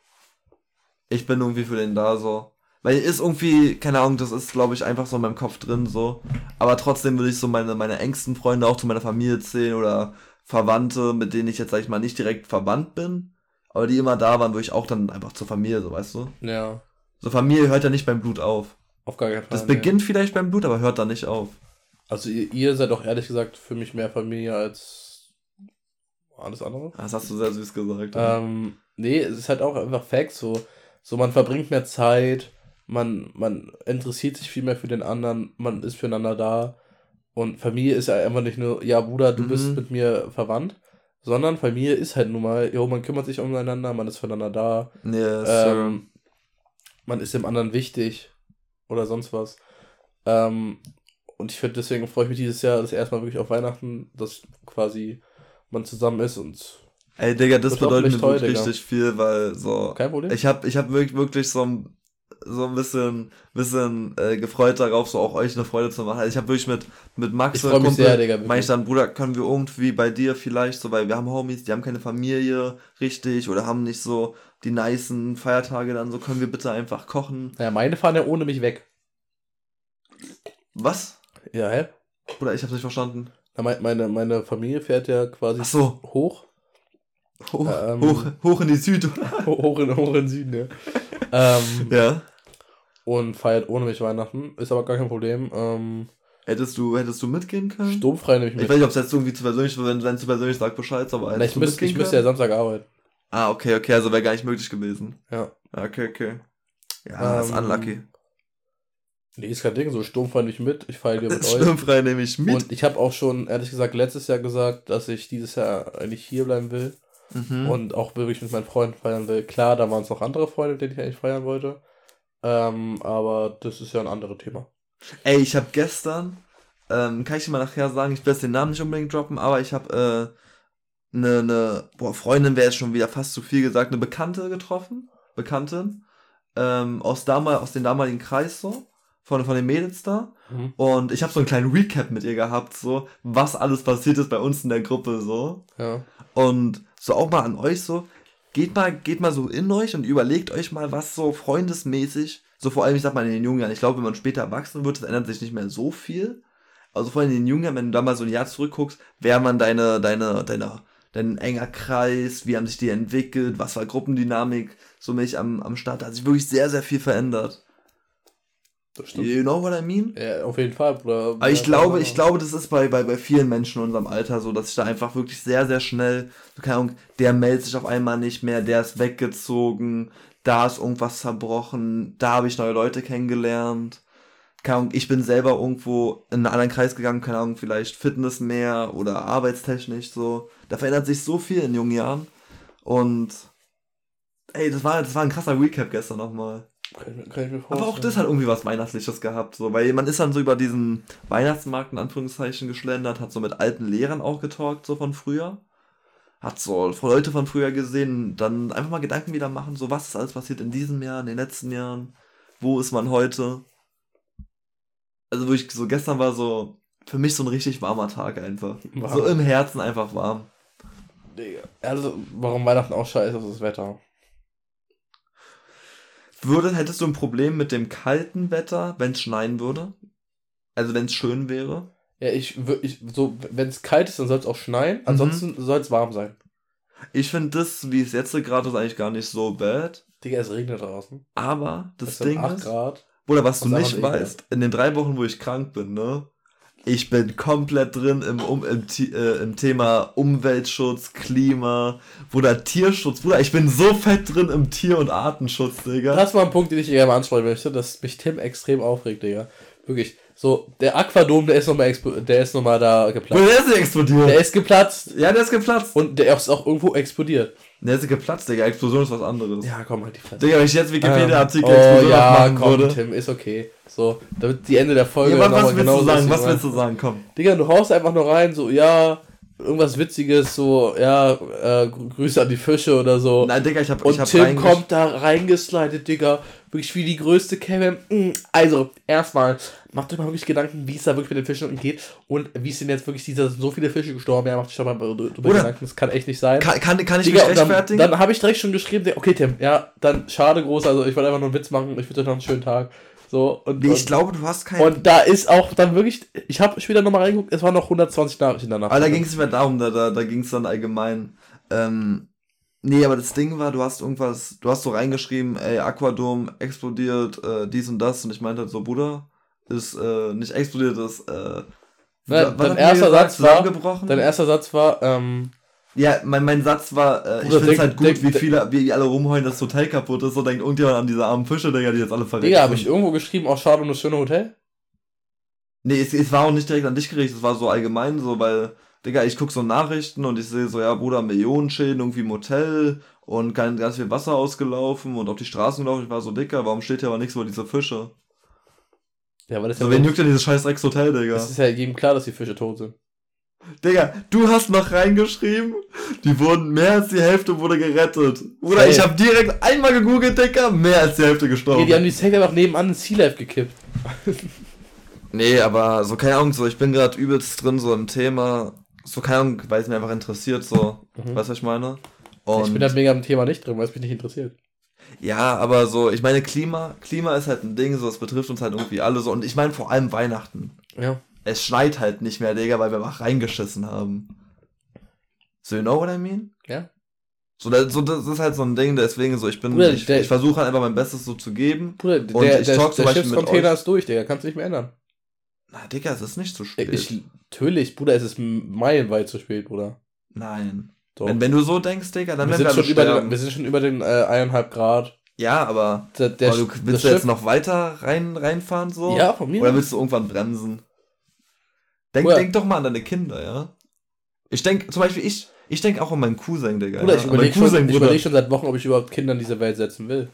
Ich bin irgendwie für den da, so. Weil ist irgendwie, keine Ahnung, das ist, glaube ich, einfach so in meinem Kopf drin, so. Aber trotzdem würde ich so meine, meine engsten Freunde auch zu meiner Familie zählen oder Verwandte, mit denen ich jetzt, sag ich mal, nicht direkt verwandt bin, aber die immer da waren, würde ich auch dann einfach zur Familie, so, weißt du? ja, So, Familie hört ja nicht beim Blut auf. auf gar keinen Fall. Das nee. beginnt vielleicht beim Blut, aber hört da nicht auf. Also, ihr, ihr seid auch ehrlich gesagt für mich mehr Familie als alles andere. Das hast du sehr süß gesagt. Ähm, nee, es ist halt auch einfach Fact, so, so man verbringt mehr Zeit, man, man interessiert sich viel mehr für den anderen, man ist füreinander da. Und Familie ist ja einfach nicht nur, ja Bruder, du Mhm. bist mit mir verwandt, sondern Familie ist halt nun mal, jo, man kümmert sich umeinander, man ist füreinander da, Yes, ähm, man ist dem anderen wichtig oder sonst was. Ähm, und ich finde, deswegen freue ich mich dieses Jahr das erste Mal wirklich auf Weihnachten, dass quasi man zusammen ist und Ey, Digga, das Das bedeutet mir toll, wirklich Digga. richtig viel, weil so. kein Problem. Ich hab, ich hab wirklich, wirklich so ein, so ein bisschen, bisschen äh, gefreut darauf, so auch euch eine Freude zu machen. Also ich habe wirklich mit, mit Max Ich freu mich sehr, Digga, meine ich dann, Bruder, können wir irgendwie bei dir vielleicht so, weil wir haben Homies, die haben keine Familie richtig oder haben nicht so die nicen Feiertage dann so, können wir bitte einfach kochen. Ja, meine fahren ja ohne mich weg. Was? Ja, hä? Bruder, ich hab's nicht verstanden. Na, mein- Meine, meine Familie fährt ja quasi so, hoch. Hoch, Ähm. hoch, hoch in die Süd. Hoch in, hoch in den Süden, ja. ähm, ja. Und feiert ohne mich Weihnachten. Ist aber gar kein Problem. Ähm, Hättest du, hättest du mitgehen können? sturmfrei nehme ich Ich mit. weiß nicht, ob es jetzt irgendwie zu persönlich wenn wenn zu persönlich sagt Bescheid, aber Na, ich, mitgehen ich müsste ja? Samstag arbeiten. Ah, okay, okay, also wäre gar nicht möglich gewesen. Ja. Okay, okay. Ja, das ist Ähm, unlucky. Nee, ist kein Ding. So sturmfrei nehme ich mit. Ich feiere mit euch. Sturmfrei nehme ich mit. Und ich habe auch schon, ehrlich gesagt, letztes Jahr gesagt, dass ich dieses Jahr eigentlich hier bleiben will. Mhm. Und auch wirklich mit meinen Freunden feiern will. Klar, da waren es noch andere Freunde, mit denen ich eigentlich feiern wollte. Ähm, aber das ist ja ein anderes Thema. Ey, ich habe gestern, ähm, kann ich dir mal nachher sagen, ich will jetzt den Namen nicht unbedingt droppen, aber ich habe äh, eine, ne, boah, Freundin wäre jetzt schon wieder fast zu viel gesagt, eine Bekannte getroffen, Bekanntin, ähm, aus, damal, aus dem damaligen Kreis so, von, von den Mädels da. Mhm. Und ich habe so einen kleinen Recap mit ihr gehabt, so, was alles passiert ist bei uns in der Gruppe, so. Ja. Und so auch mal an euch so, geht mal, geht mal so in euch und überlegt euch mal, was so freundesmäßig, so vor allem, ich sag mal in den jungen Jahren, ich glaube, wenn man später erwachsen wird, das ändert sich nicht mehr so viel. Also vor allem in den jungen Jahren, wenn du da mal so ein Jahr zurückguckst, wer man deine, deine, deine, dein enger Kreis, wie haben sich die entwickelt, was war Gruppendynamik, so mich am, am Start, da hat sich wirklich sehr, sehr viel verändert. Das stimmt. You know what I mean? Ja, auf jeden Fall, Bruder. Aber ich Ja, glaube, ich glaube, das ist bei, bei, bei vielen Menschen in unserem Alter so, dass sich da einfach wirklich sehr, sehr schnell, keine Ahnung, der meldet sich auf einmal nicht mehr, der ist weggezogen, da ist irgendwas zerbrochen, da habe ich neue Leute kennengelernt. Keine Ahnung, ich bin selber irgendwo in einen anderen Kreis gegangen, keine Ahnung, vielleicht Fitness mehr oder arbeitstechnisch so. Da verändert sich so viel in jungen Jahren. Und ey, das war, das war ein krasser Recap gestern nochmal. Kann kann ich mir vorstellen. Aber auch das hat irgendwie was Weihnachtliches gehabt, so, weil man ist dann so über diesen Weihnachtsmarkt in Anführungszeichen geschlendert, hat so mit alten Lehrern auch getalkt, so von früher. Hat so Leute von früher gesehen, dann einfach mal Gedanken wieder machen, so was ist alles passiert in diesem Jahr, in den letzten Jahren, wo ist man heute? Also, wo ich so gestern war so, für mich so ein richtig warmer Tag einfach. Warm. So im Herzen einfach warm. Digga. Also, warum Weihnachten auch scheiße ist das Wetter. Würde, hättest du ein Problem mit dem kalten Wetter, wenn es schneien würde? Also wenn es schön wäre? Ja, ich, ich so, wenn es kalt ist, dann soll es auch schneien. Ansonsten soll es warm sein. Ich finde das, wie es jetzt gerade ist, eigentlich gar nicht so bad. Digga, es regnet draußen. Aber das sind Ding 8 ist, Grad. oder was du nicht anderes weißt, in den drei Wochen, wo ich krank bin, ne? Ich bin komplett drin im, um, im, äh, im Thema Umweltschutz, Klima, Bruder, Tierschutz. Bruder, ich bin so fett drin im Tier- und Artenschutz, Digga. Das war ein Punkt, den ich gerne mal ansprechen möchte, dass mich Tim extrem aufregt, Digga. Wirklich. So, der Aquadom, der ist nochmal der ist noch mal da geplatzt. Bruder, der ist nicht explodiert. Der ist geplatzt ja, der ist geplatzt. und der ist auch irgendwo explodiert. Der ist geplatzt, Digga. Explosion ist was anderes. Ja, komm halt die Fresse. Digga, wenn ich jetzt Wikipedia-Artikel oh Explosion ja, machen komm, würde. Tim, ist okay. So, damit die Ende der Folge Ja, was, was willst genau du sagen? Was willst du sagen? Komm. Digga, du haust einfach nur rein, so, ja, irgendwas Witziges, so, ja, äh, Grü- Grüße an die Fische oder so. Nein, Digga, ich hab, Und ich hab Tim kommt da reingeslidet, Digga. Wirklich wie die größte Kevin. Mm, Also, erstmal, macht euch mal wirklich Gedanken, wie es da wirklich mit den Fischen unten geht. Und wie es denn jetzt wirklich, dieser so viele Fische gestorben. Ja, macht euch doch mal drüber Gedanken. Das kann echt nicht sein. Kann, kann, kann ich Digga, mich und dann, rechtfertigen? dann habe ich direkt schon geschrieben, okay, Tim, ja, dann schade groß. Also, ich wollte einfach nur einen Witz machen. Ich wünsche euch noch einen schönen Tag. So, und, Nee, ich und, glaube, du hast keinen. und da ist auch dann wirklich, ich habe später nochmal reingeguckt, es waren noch 120 Nachrichten danach. Aber da ging es nicht mehr darum, da, da, da ging es dann allgemein. Ähm, nee, aber das Ding war, du hast irgendwas, du hast so reingeschrieben, ey, Aquadom explodiert, äh, dies und das. Und ich meinte halt so, Bruder, ist äh, nicht explodiert, ist. Äh, was dein erster? Satz war-. Dein erster Satz war, ähm, ja, mein, mein Satz war, äh, ich finde es halt gut, denk- wie viele, wie alle rumheulen, dass das Hotel kaputt ist. So denkt irgendjemand an diese armen Fische, Digga, die jetzt alle verreckt Digga, habe ich irgendwo geschrieben, auch schade um das schöne Hotel? Nee, es, es war auch nicht direkt an dich gerichtet, es war so allgemein so, weil, Digga, ich guck so Nachrichten und ich sehe so, ja, Bruder, Millionenschäden irgendwie im Hotel und kein, ganz viel Wasser ausgelaufen und auf die Straßen gelaufen. Ich war so, Dicker, warum steht hier aber nichts über diese Fische? Ja, weil das So, ja wen juckt denn dieses scheiß Dreckshotel, Digga? es ist ja jedem klar, dass die Fische tot sind. Digga, du hast noch reingeschrieben, die wurden, mehr als die Hälfte wurde gerettet. Bruder, Safe. ich habe direkt einmal gegoogelt, Digga, mehr als die Hälfte gestorben. Nee, die haben die Safe einfach nebenan ins Sea Life gekippt. Nee, aber so, keine Ahnung, so, ich bin gerade übelst drin, so im Thema, so, keine Ahnung, weil es mir einfach interessiert, so, Mhm. weißt du, was ich meine? ich Und, bin da mega im Thema nicht drin, weil es mich nicht interessiert. ja, aber so, ich meine, Klima, Klima ist halt ein Ding, so, es betrifft uns halt irgendwie alle so, und ich meine vor allem Weihnachten. Ja. Es schneit halt nicht mehr, Digga, weil wir einfach reingeschissen haben. So, you know what I mean? Ja. So, das, so, das ist halt so ein Ding, deswegen so, ich bin, Bruder, ich, der- ich versuche halt einfach mein Bestes so zu geben. Bruder, Und der, ich der, talk der mit Schiffscontainer ist durch, Digga. Kannst du nicht mehr ändern. Na, Digga, es ist nicht zu spät. Ich, natürlich, Bruder, es ist meilenweit zu spät, Bruder. Nein. So. Wenn, wenn du so denkst, Digga, dann wir, werden wir schon über sterben. den, wir sind schon über den äh, eineinhalb Grad. Ja, aber Der, der, aber du willst du jetzt noch weiter rein, reinfahren so? Ja, von mir. Oder willst du irgendwann bremsen? Denk, denk doch mal an deine Kinder, ja? Ich denk, zum Beispiel, ich, ich denk auch an meinen Cousin, Digga. Bruder, ja? ich überlege schon, ich überleg schon seit Wochen, ob ich überhaupt Kinder in diese Welt setzen will.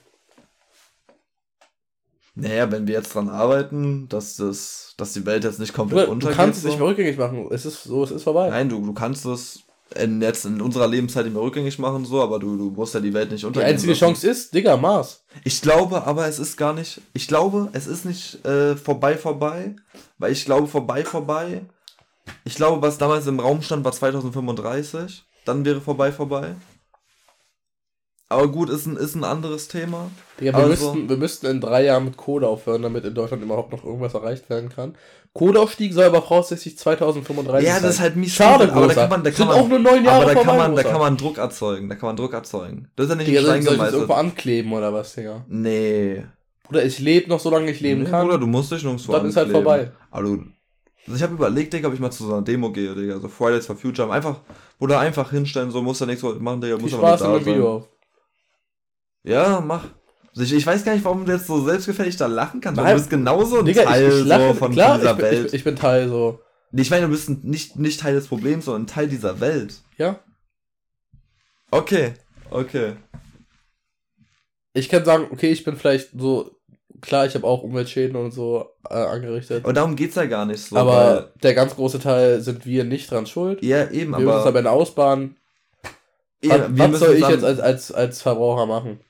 Naja, wenn wir jetzt dran arbeiten, dass das, dass die Welt jetzt nicht komplett Bruder, du untergeht. kannst es so. nicht mehr rückgängig machen. Es ist so, es ist vorbei. Nein, du, du kannst es in, jetzt in unserer Lebenszeit mehr rückgängig machen, so, aber du, du musst ja die Welt nicht Die untergehen. einzige lassen. Chance ist, Digga, Mars. Ich glaube, aber es ist gar nicht. Ich glaube, es ist nicht äh, vorbei, vorbei. Weil ich glaube, vorbei, vorbei. Ich glaube, was damals im Raum stand, war 2035. Dann wäre vorbei, vorbei. Aber gut, ist ein, ist ein anderes Thema. Digga, wir, Also- müssten, wir müssten in drei Jahren mit Kohle aufhören, damit in Deutschland überhaupt noch irgendwas erreicht werden kann. Kohleausstieg soll aber voraussichtlich 2035 Ja, sein. das ist halt mies. Schade, aber da kann man, da Sind kann man, auch nur neun Jahre aber da kann man, da kann man Druck erzeugen. Da kann man Druck erzeugen. Das ist ja nicht Digga, soll ich das irgendwo ankleben oder was, Digga? Nee. Bruder, ich lebe noch, solange ich leben nee, kann. Bruder, du musst dich nirgendwo Dann ist halt ankleben. vorbei. Du, also ich habe überlegt, Digga, ob ich mal zu so einer Demo gehe, Digga. So Fridays for Future. Einfach, oder einfach hinstellen, so muss da nichts machen, Digga. Muss aber Spaß da in dem sein. Video auf. Ja, mach. Ich, ich weiß gar nicht, warum du jetzt so selbstgefällig da lachen kannst. Nein. Du bist genauso ein Digga, Teil ich, ich lache, so von, klar, dieser bin, Welt. Ich, bin Teil so. Ich meine, du bist nicht, nicht Teil des Problems, sondern Teil dieser Welt. Ja. Okay, okay. Ich kann sagen, okay, ich bin vielleicht so, klar, ich habe auch Umweltschäden und so äh, angerichtet. Aber darum geht's ja gar nicht so. aber der ganz große Teil sind wir nicht dran schuld. ja, eben, wir müssen es aber. aber in der Ausbahn. ja, was wir was müssen soll ich jetzt als, als, als Verbraucher machen?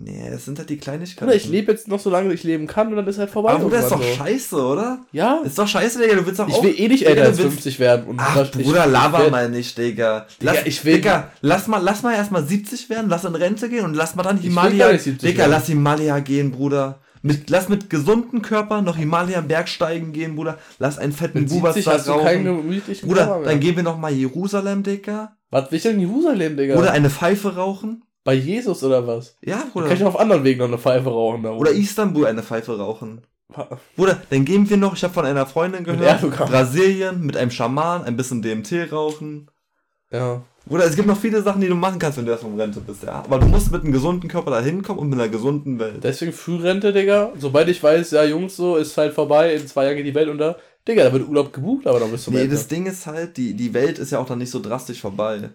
Nee, es sind halt die Kleinigkeiten. Bruder, ich lebe jetzt noch so lange, ich leben kann und dann ist halt vorbei. Aber Bruder, ist doch so. scheiße, oder? Ja, Ist doch scheiße, Digga, du willst doch ich auch. will eh nicht Digga, älter als willst- 50 werden. Und Ach, das- ich- Bruder, ich laber werd- mal nicht, Digga. Digga, Lass, ich will- Digga, lass mal, lass mal erstmal 70 werden, lass in Rente gehen und lass mal dann Himalaya. gar nicht 70 Digga, werden. lass Himalaya gehen, Bruder. Mit, lass mit gesundem Körper noch Himalaya Bergsteigen gehen, Bruder. Lass einen fetten Mit Bubas 70 da hast du keinen rauchen. Bruder, dann gehen wir noch mal Jerusalem, Digga. Was will ich denn in Jerusalem, Digga? Oder eine Pfeife rauchen. Bei Jesus oder was? Ja, Kann ich Bruder. auf anderen Wegen noch eine Pfeife rauchen da Oder? Istanbul eine Pfeife rauchen. Bruder, dann gehen wir noch, ich habe von einer Freundin Mit gehört, Erdogan. Brasilien mit einem Schaman, ein bisschen DMT rauchen. Ja. Bruder, es gibt noch viele Sachen, die du machen kannst, wenn du erst um Rente bist, ja. Aber du musst mit einem gesunden Körper da hinkommen und mit einer gesunden Welt. Deswegen Frührente, Digga. Sobald ich weiß, ja, Jungs, so ist halt vorbei, in zwei Jahren geht die Welt unter. Digga, da wird Urlaub gebucht, aber dann bist du Nee, Ende. das Ding ist halt, die, die Welt ist ja auch dann nicht so drastisch vorbei.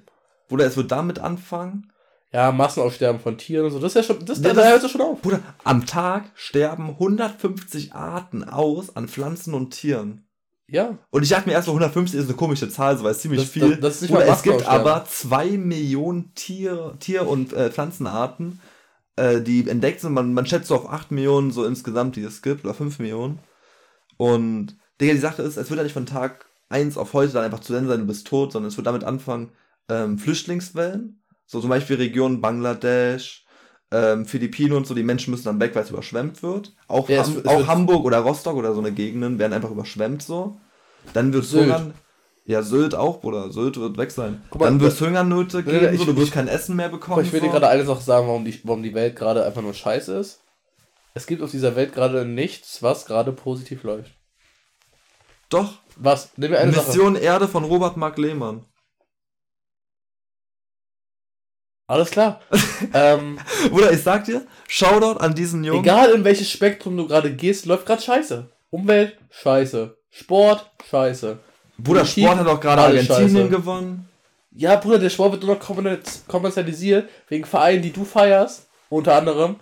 Bruder, es wird damit anfangen. Ja, Massenaussterben von Tieren und so. Das ist ja schon, das, Ja, da, hört es schon auf. Bruder, am Tag sterben 150 Arten aus an Pflanzen und Tieren. Ja. Und ich dachte mir erst mal, 150 ist eine komische Zahl, so weil es ziemlich Das- viel. das- das ist nicht Bruder, mal es gibt aber 2 Millionen Tier, Tier- und äh, Pflanzenarten, äh, die entdeckt sind. Man, man schätzt so auf 8 Millionen so insgesamt, die es gibt, oder 5 Millionen. Und, Digga, die Sache ist, es wird ja nicht von Tag 1 auf heute dann einfach zu Ende sein, du bist tot, sondern es wird damit anfangen, ähm, Flüchtlingswellen, so zum Beispiel Regionen Bangladesch, ähm, Philippinen und so, die Menschen müssen dann weg, weil es überschwemmt wird. Auch, Ja, es- Ham es auch wird- Hamburg oder Rostock oder so eine Gegenden werden einfach überschwemmt so. Dann wird. Hungern. Ja, Sylt auch, Bruder. Sylt wird weg sein. Mal, dann wird es Hungernöte Nee, geben, nee, so, ich- du wirst ich- kein Essen mehr bekommen. mal, ich will dir so. gerade eine Sache sagen, warum die, warum die Welt gerade einfach nur scheiße ist. Es gibt auf dieser Welt gerade nichts, was gerade positiv läuft. Doch. Was? Nehmen wir eine Sache. Mission Erde von Robert Mark Lehmann. Alles klar. ähm, Bruder, ich sag dir, Shoutout an diesen Jungen. egal in welches Spektrum du gerade gehst, läuft gerade scheiße. Umwelt, scheiße. Sport, scheiße. Bruder, Politik, Sport hat auch gerade Argentinien scheiße. gewonnen. Ja, Bruder, der Sport wird nur noch kommerz- kommerzialisiert, wegen Vereinen, die du feierst, unter anderem.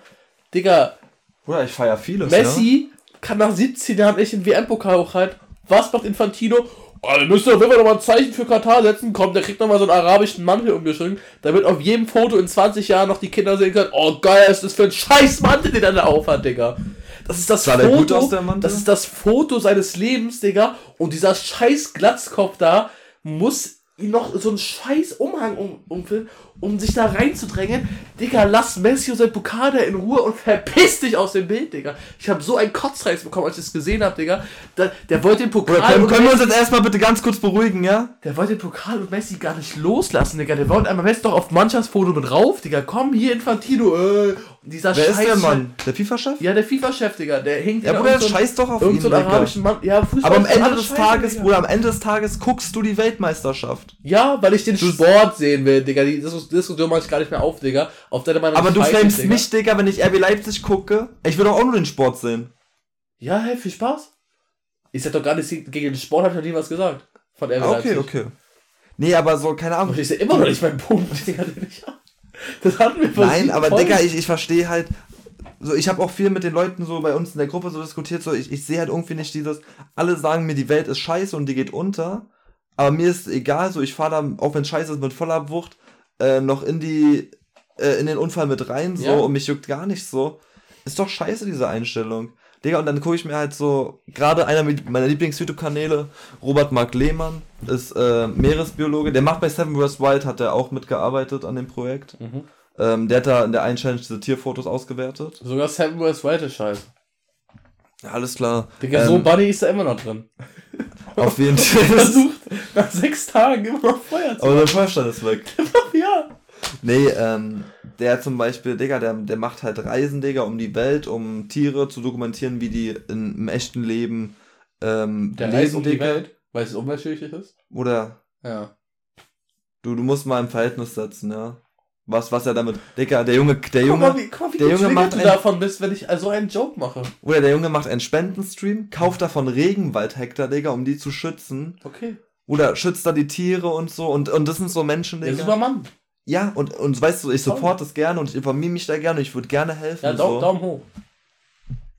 Digga, Bruder, ich feier vieles, Messi kann nach 17 Jahren echt den WM-Pokal hochhalten. Was macht Infantino? Oh, wir müssen auf jeden Fall nochmal ein Zeichen für Katar setzen. Kommt, der kriegt nochmal so einen arabischen Mantel umgeschrieben, damit auf jedem Foto in 20 Jahren noch die Kinder sehen können, oh geil, ist das für ein scheiß Mantel, den er da aufhat, Digga. Das ist das Sah Foto, gut aus, der Mantel? das ist das Foto seines Lebens, Digga. Und dieser scheiß Glatzkopf da muss noch so einen scheiß Umhang um, umfüllen, um sich da reinzudrängen. Digga, lass Messi und sein Pokal da in Ruhe und verpiss dich aus dem Bild, Digga. Ich habe so einen Kotzreiz bekommen, als ich das gesehen habe, Digga. Da, der wollte den Pokal können, können wir uns jetzt erstmal bitte ganz kurz beruhigen, ja? der wollte den Pokal und Messi gar nicht loslassen, Digga. Der wollte einmal Messi doch auf Mannschaftsfoto mit rauf, Digga. Komm, hier Infantino, äh. Und dieser Wer ist der scheiß- Mann? Der FIFA-Chef? Ja, der FIFA-Chef, Digga. Der hinkt Ja, Bruder, scheiß doch auf ihn, so arabischen Mann. Ja, Fußball Aber am Ende des Tages, Digga. Bruder, am Ende des Tages guckst du die Weltmeisterschaft. Ja, weil ich den Sport sehen will, Digga. Die Dis- Diskussion mache ich gar nicht mehr auf, Digga. Auf deine Meinung Aber du flamest Digga. mich, Digga, wenn ich RB Leipzig gucke. Ich will doch auch nur den Sport sehen. Ja, hey, viel Spaß. Ich sag doch gar nicht gegen den Sport, hab ich noch nie was gesagt. Von RB Ah, okay, Leipzig. okay. Nee, aber so, keine Ahnung. Aber ich sehe immer noch nicht meinen Punkt, Digga, den ich hab. Das hatten wir vor Nein, aber. Digga, ich, ich verstehe halt. So, ich habe auch viel mit den Leuten so bei uns in der Gruppe so diskutiert. So, ich, ich sehe halt irgendwie nicht dieses. Alle sagen mir, die Welt ist scheiße und die geht unter. Aber mir ist egal, so ich fahre da, auch wenn scheiße ist, mit voller Wucht äh, noch in die äh, in den Unfall mit rein so Ja. und mich juckt gar nicht so. Ist doch scheiße, diese Einstellung. Digga, und dann gucke ich mir halt so, gerade einer meiner Lieblings-YouTube-Kanäle, Robert Mark Lehmann, ist äh, Meeresbiologe, der macht bei Seven West Wild, hat er auch mitgearbeitet an dem Projekt. Mhm. Ähm, der hat da in der einen Challenge diese Tierfotos ausgewertet. Sogar Seven West Wild ist scheiße. Ja, alles klar. Digga, Ähm, so Buddy ist da immer noch drin. Auf jeden Versucht nach sechs Tagen immer noch Feuer zu Aber der Feuerstand ist weg. machen. Ja. Nee, ähm, der zum Beispiel, Digga, der, der macht halt Reisen, Digga, um die Welt, um Tiere zu dokumentieren, wie die in, im echten Leben ähm, Der leben, reist um die Digga. Welt, weil es umweltschädlich ist. Oder Ja. du, du musst mal im Verhältnis setzen, ja. Was, was er damit. Digga, der Junge, der Guck Junge, mal, wie, guck mal, wie der Junge macht du ein- davon bist, wenn ich also einen Joke mache. oder der Junge macht einen Spendenstream, kauft davon Regenwaldhektar, Digga, um die zu schützen. Okay. Oder schützt da die Tiere und so. Und, und das sind so Menschen, Der Digga. Supermann. Ja, und, und weißt du, ich support das gerne und ich informiere mich da gerne und ich würde gerne helfen. Ja, so. Daumen hoch.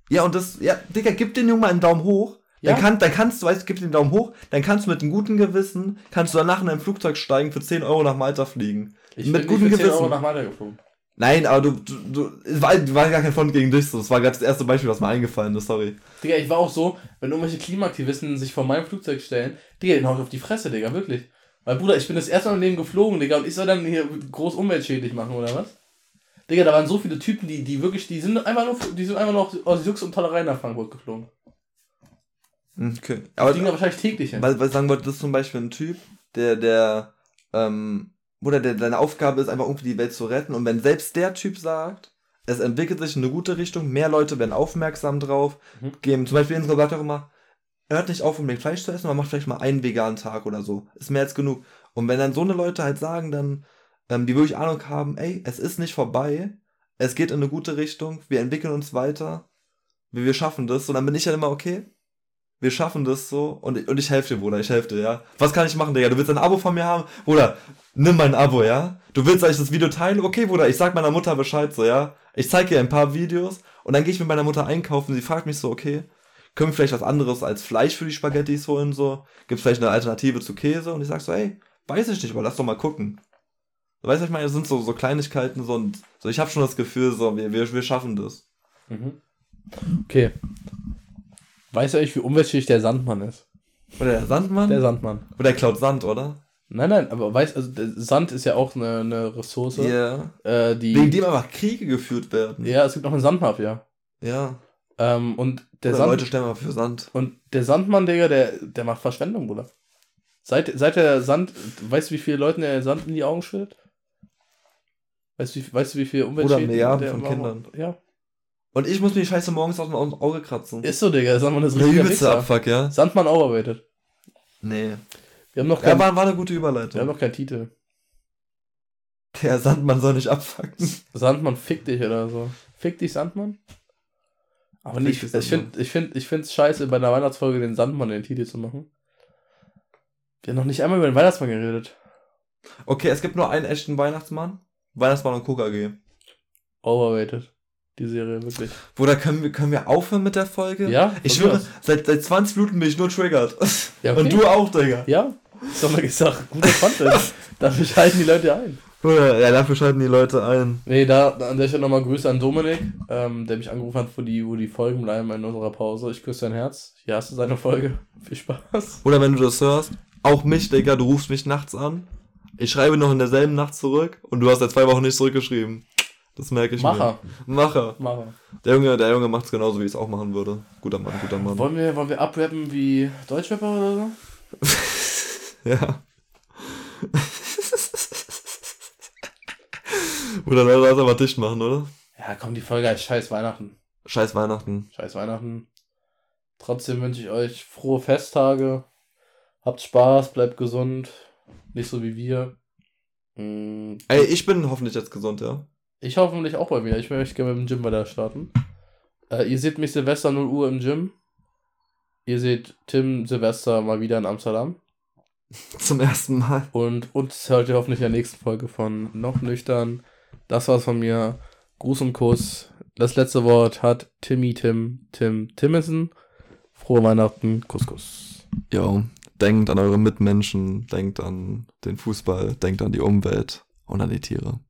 Ja, und das, ja, Digga, gib den Jungen mal einen Daumen hoch. Ja. Dann, kann, dann kannst du, weißt du, gib den Daumen hoch, dann kannst du mit einem guten Gewissen, kannst du danach in ein Flugzeug steigen, für 10 Euro nach Malta fliegen. Ich Mit bin gutem für 10 Gewissen. Euro nach Malta geflogen. Nein, aber du, du, du es war, war gar kein Front gegen dich, so. das war gerade das erste Beispiel, was mir eingefallen ist, sorry. Digga, ich war auch so, wenn irgendwelche Klimaaktivisten sich vor meinem Flugzeug stellen, Digga, den hau ich auf die Fresse, Digga, wirklich. Weil, Bruder, ich bin das erste Mal im Leben geflogen, Digga, und ich soll dann hier groß umweltschädlich machen, oder was? Digga, da waren so viele Typen, die, die wirklich, die sind einfach nur, die sind einfach nur aus Jux und Tollerei nach Frankfurt geflogen. Okay. Die Aber, fliegen da wahrscheinlich täglich hin. weil, weil ich sagen wollte, das ist zum Beispiel ein Typ, der, der, ähm, oder der, deine Aufgabe ist einfach irgendwie die Welt zu retten und wenn selbst der Typ sagt, es entwickelt sich in eine gute Richtung, mehr Leute werden aufmerksam drauf, Mhm. geben, zum Beispiel Ingo sagt auch immer, hört nicht auf, unbedingt Fleisch zu essen, man macht vielleicht mal einen veganen Tag oder so. Ist mehr als genug. Und wenn dann so eine Leute halt sagen, dann, ähm, die wirklich Ahnung haben, ey, es ist nicht vorbei, es geht in eine gute Richtung, wir entwickeln uns weiter, wir, wir schaffen das, und dann bin ich halt immer, okay, wir schaffen das so, und, ich- und ich helfe dir, Bruder, ich helfe dir, ja. Was kann ich machen, Digga? Du willst ein Abo von mir haben? Bruder, nimm mein Abo, ja? Du willst, dass ich das Video teile? Okay, Bruder, ich sag meiner Mutter Bescheid, so, ja? Ich zeig ihr ein paar Videos, und dann gehe ich mit meiner Mutter einkaufen, sie fragt mich so, okay, können wir vielleicht was anderes als Fleisch für die Spaghettis holen, so? Gibt's vielleicht eine Alternative zu Käse? Und ich sag so, ey, weiß ich nicht, aber lass doch mal gucken. So, Weißt du, ich meine, das sind so, so Kleinigkeiten, so, und so, ich habe schon das Gefühl, so, wir, wir, wir schaffen das. Mhm. Okay. Weißt du eigentlich, wie umweltschädlich der Sandmann ist? Oder der Sandmann? Der Sandmann. Oder der klaut Sand, oder? Nein, nein, aber weißt also Sand ist ja auch eine, eine Ressource, Ja. äh, die. Wegen dem einfach Kriege geführt werden. ja, es gibt noch eine Sandmafia. Ja. Ähm, und der Oder Sand Leute stellen mal für Sand. und der Sandmann, Digga, der, der macht Verschwendung, Bruder. Seit, seit der Sand, weißt du, wie viele Leuten der Sand in die Augen schüttet? Weißt du, wie, weißt du, wie viel Umweltschäden Milliarden der von Kindern. Ja. Und ich muss mir die Scheiße morgens aus dem Au- Auge kratzen. Ist so, Digga, Sandmann ist Der richtiger übelste. Abfuck, ja? Sandmann overrated. Nee. Wir haben noch Ja, keinen, war, war eine gute wir haben Überleitung. noch keinen Titel. Der Sandmann soll nicht abfucken. Sandmann fick dich oder so. Fick dich, Sandmann? Aber nicht, ich finde ich find, ich find's scheiße, bei einer Weihnachtsfolge den Sandmann in den Titel zu machen. Wir haben noch nicht einmal über den Weihnachtsmann geredet. Okay, es gibt nur einen echten Weihnachtsmann. Weihnachtsmann und Coca G. Overrated. Die Serie, wirklich. Bruder, können wir, können wir aufhören mit der Folge? Ja? Ich schwöre, seit, seit 20 Minuten bin ich nur triggert. Ja, okay. Und du auch, Digga. Ja? Ist doch mal gesagt, guter Content. Dafür schalten die Leute ein. Ja, dafür schalten die Leute ein. Nee, da, da an der Stelle nochmal Grüße an Dominik, ähm, der mich angerufen hat, wo die, wo die Folgen bleiben in unserer Pause. Ich küsse dein Herz. Hier hast du seine Folge. Viel Spaß. Oder wenn du das hörst, auch mich, Digga, du rufst mich nachts an. Ich schreibe noch in derselben Nacht zurück und du hast seit zwei Wochen nicht zurückgeschrieben. Das merke ich Macher. mir. Macher. Macher. Der Junge, der Junge macht's genauso, wie ich es auch machen würde. Guter Mann, guter Mann. Wollen wir, wollen wir abrappen wie Deutschrapper oder so? Ja. Oder lass aber dicht machen, oder? Ja, komm, die Folge heißt Scheiß Weihnachten. Scheiß Weihnachten. Scheiß Weihnachten. Trotzdem wünsche ich euch frohe Festtage. Habt Spaß, bleibt gesund. Nicht so wie wir. Mm, Ey, ich bin hoffentlich jetzt gesund, ja. Ich hoffentlich auch bei mir. Ich möchte gerne mit dem Gym weiter starten. Äh, ihr seht mich Silvester 0 Uhr im Gym. Ihr seht Tim Silvester mal wieder in Amsterdam. Zum ersten Mal. Und uns hört ihr hoffentlich in der nächsten Folge von Noch Nüchtern. Das war's von mir. Gruß und Kuss. Das letzte Wort hat Timmy Tim Tim Timmison. Frohe Weihnachten. Kuss, Kuss. Jo, denkt an eure Mitmenschen, denkt an den Fußball, denkt an die Umwelt und an die Tiere.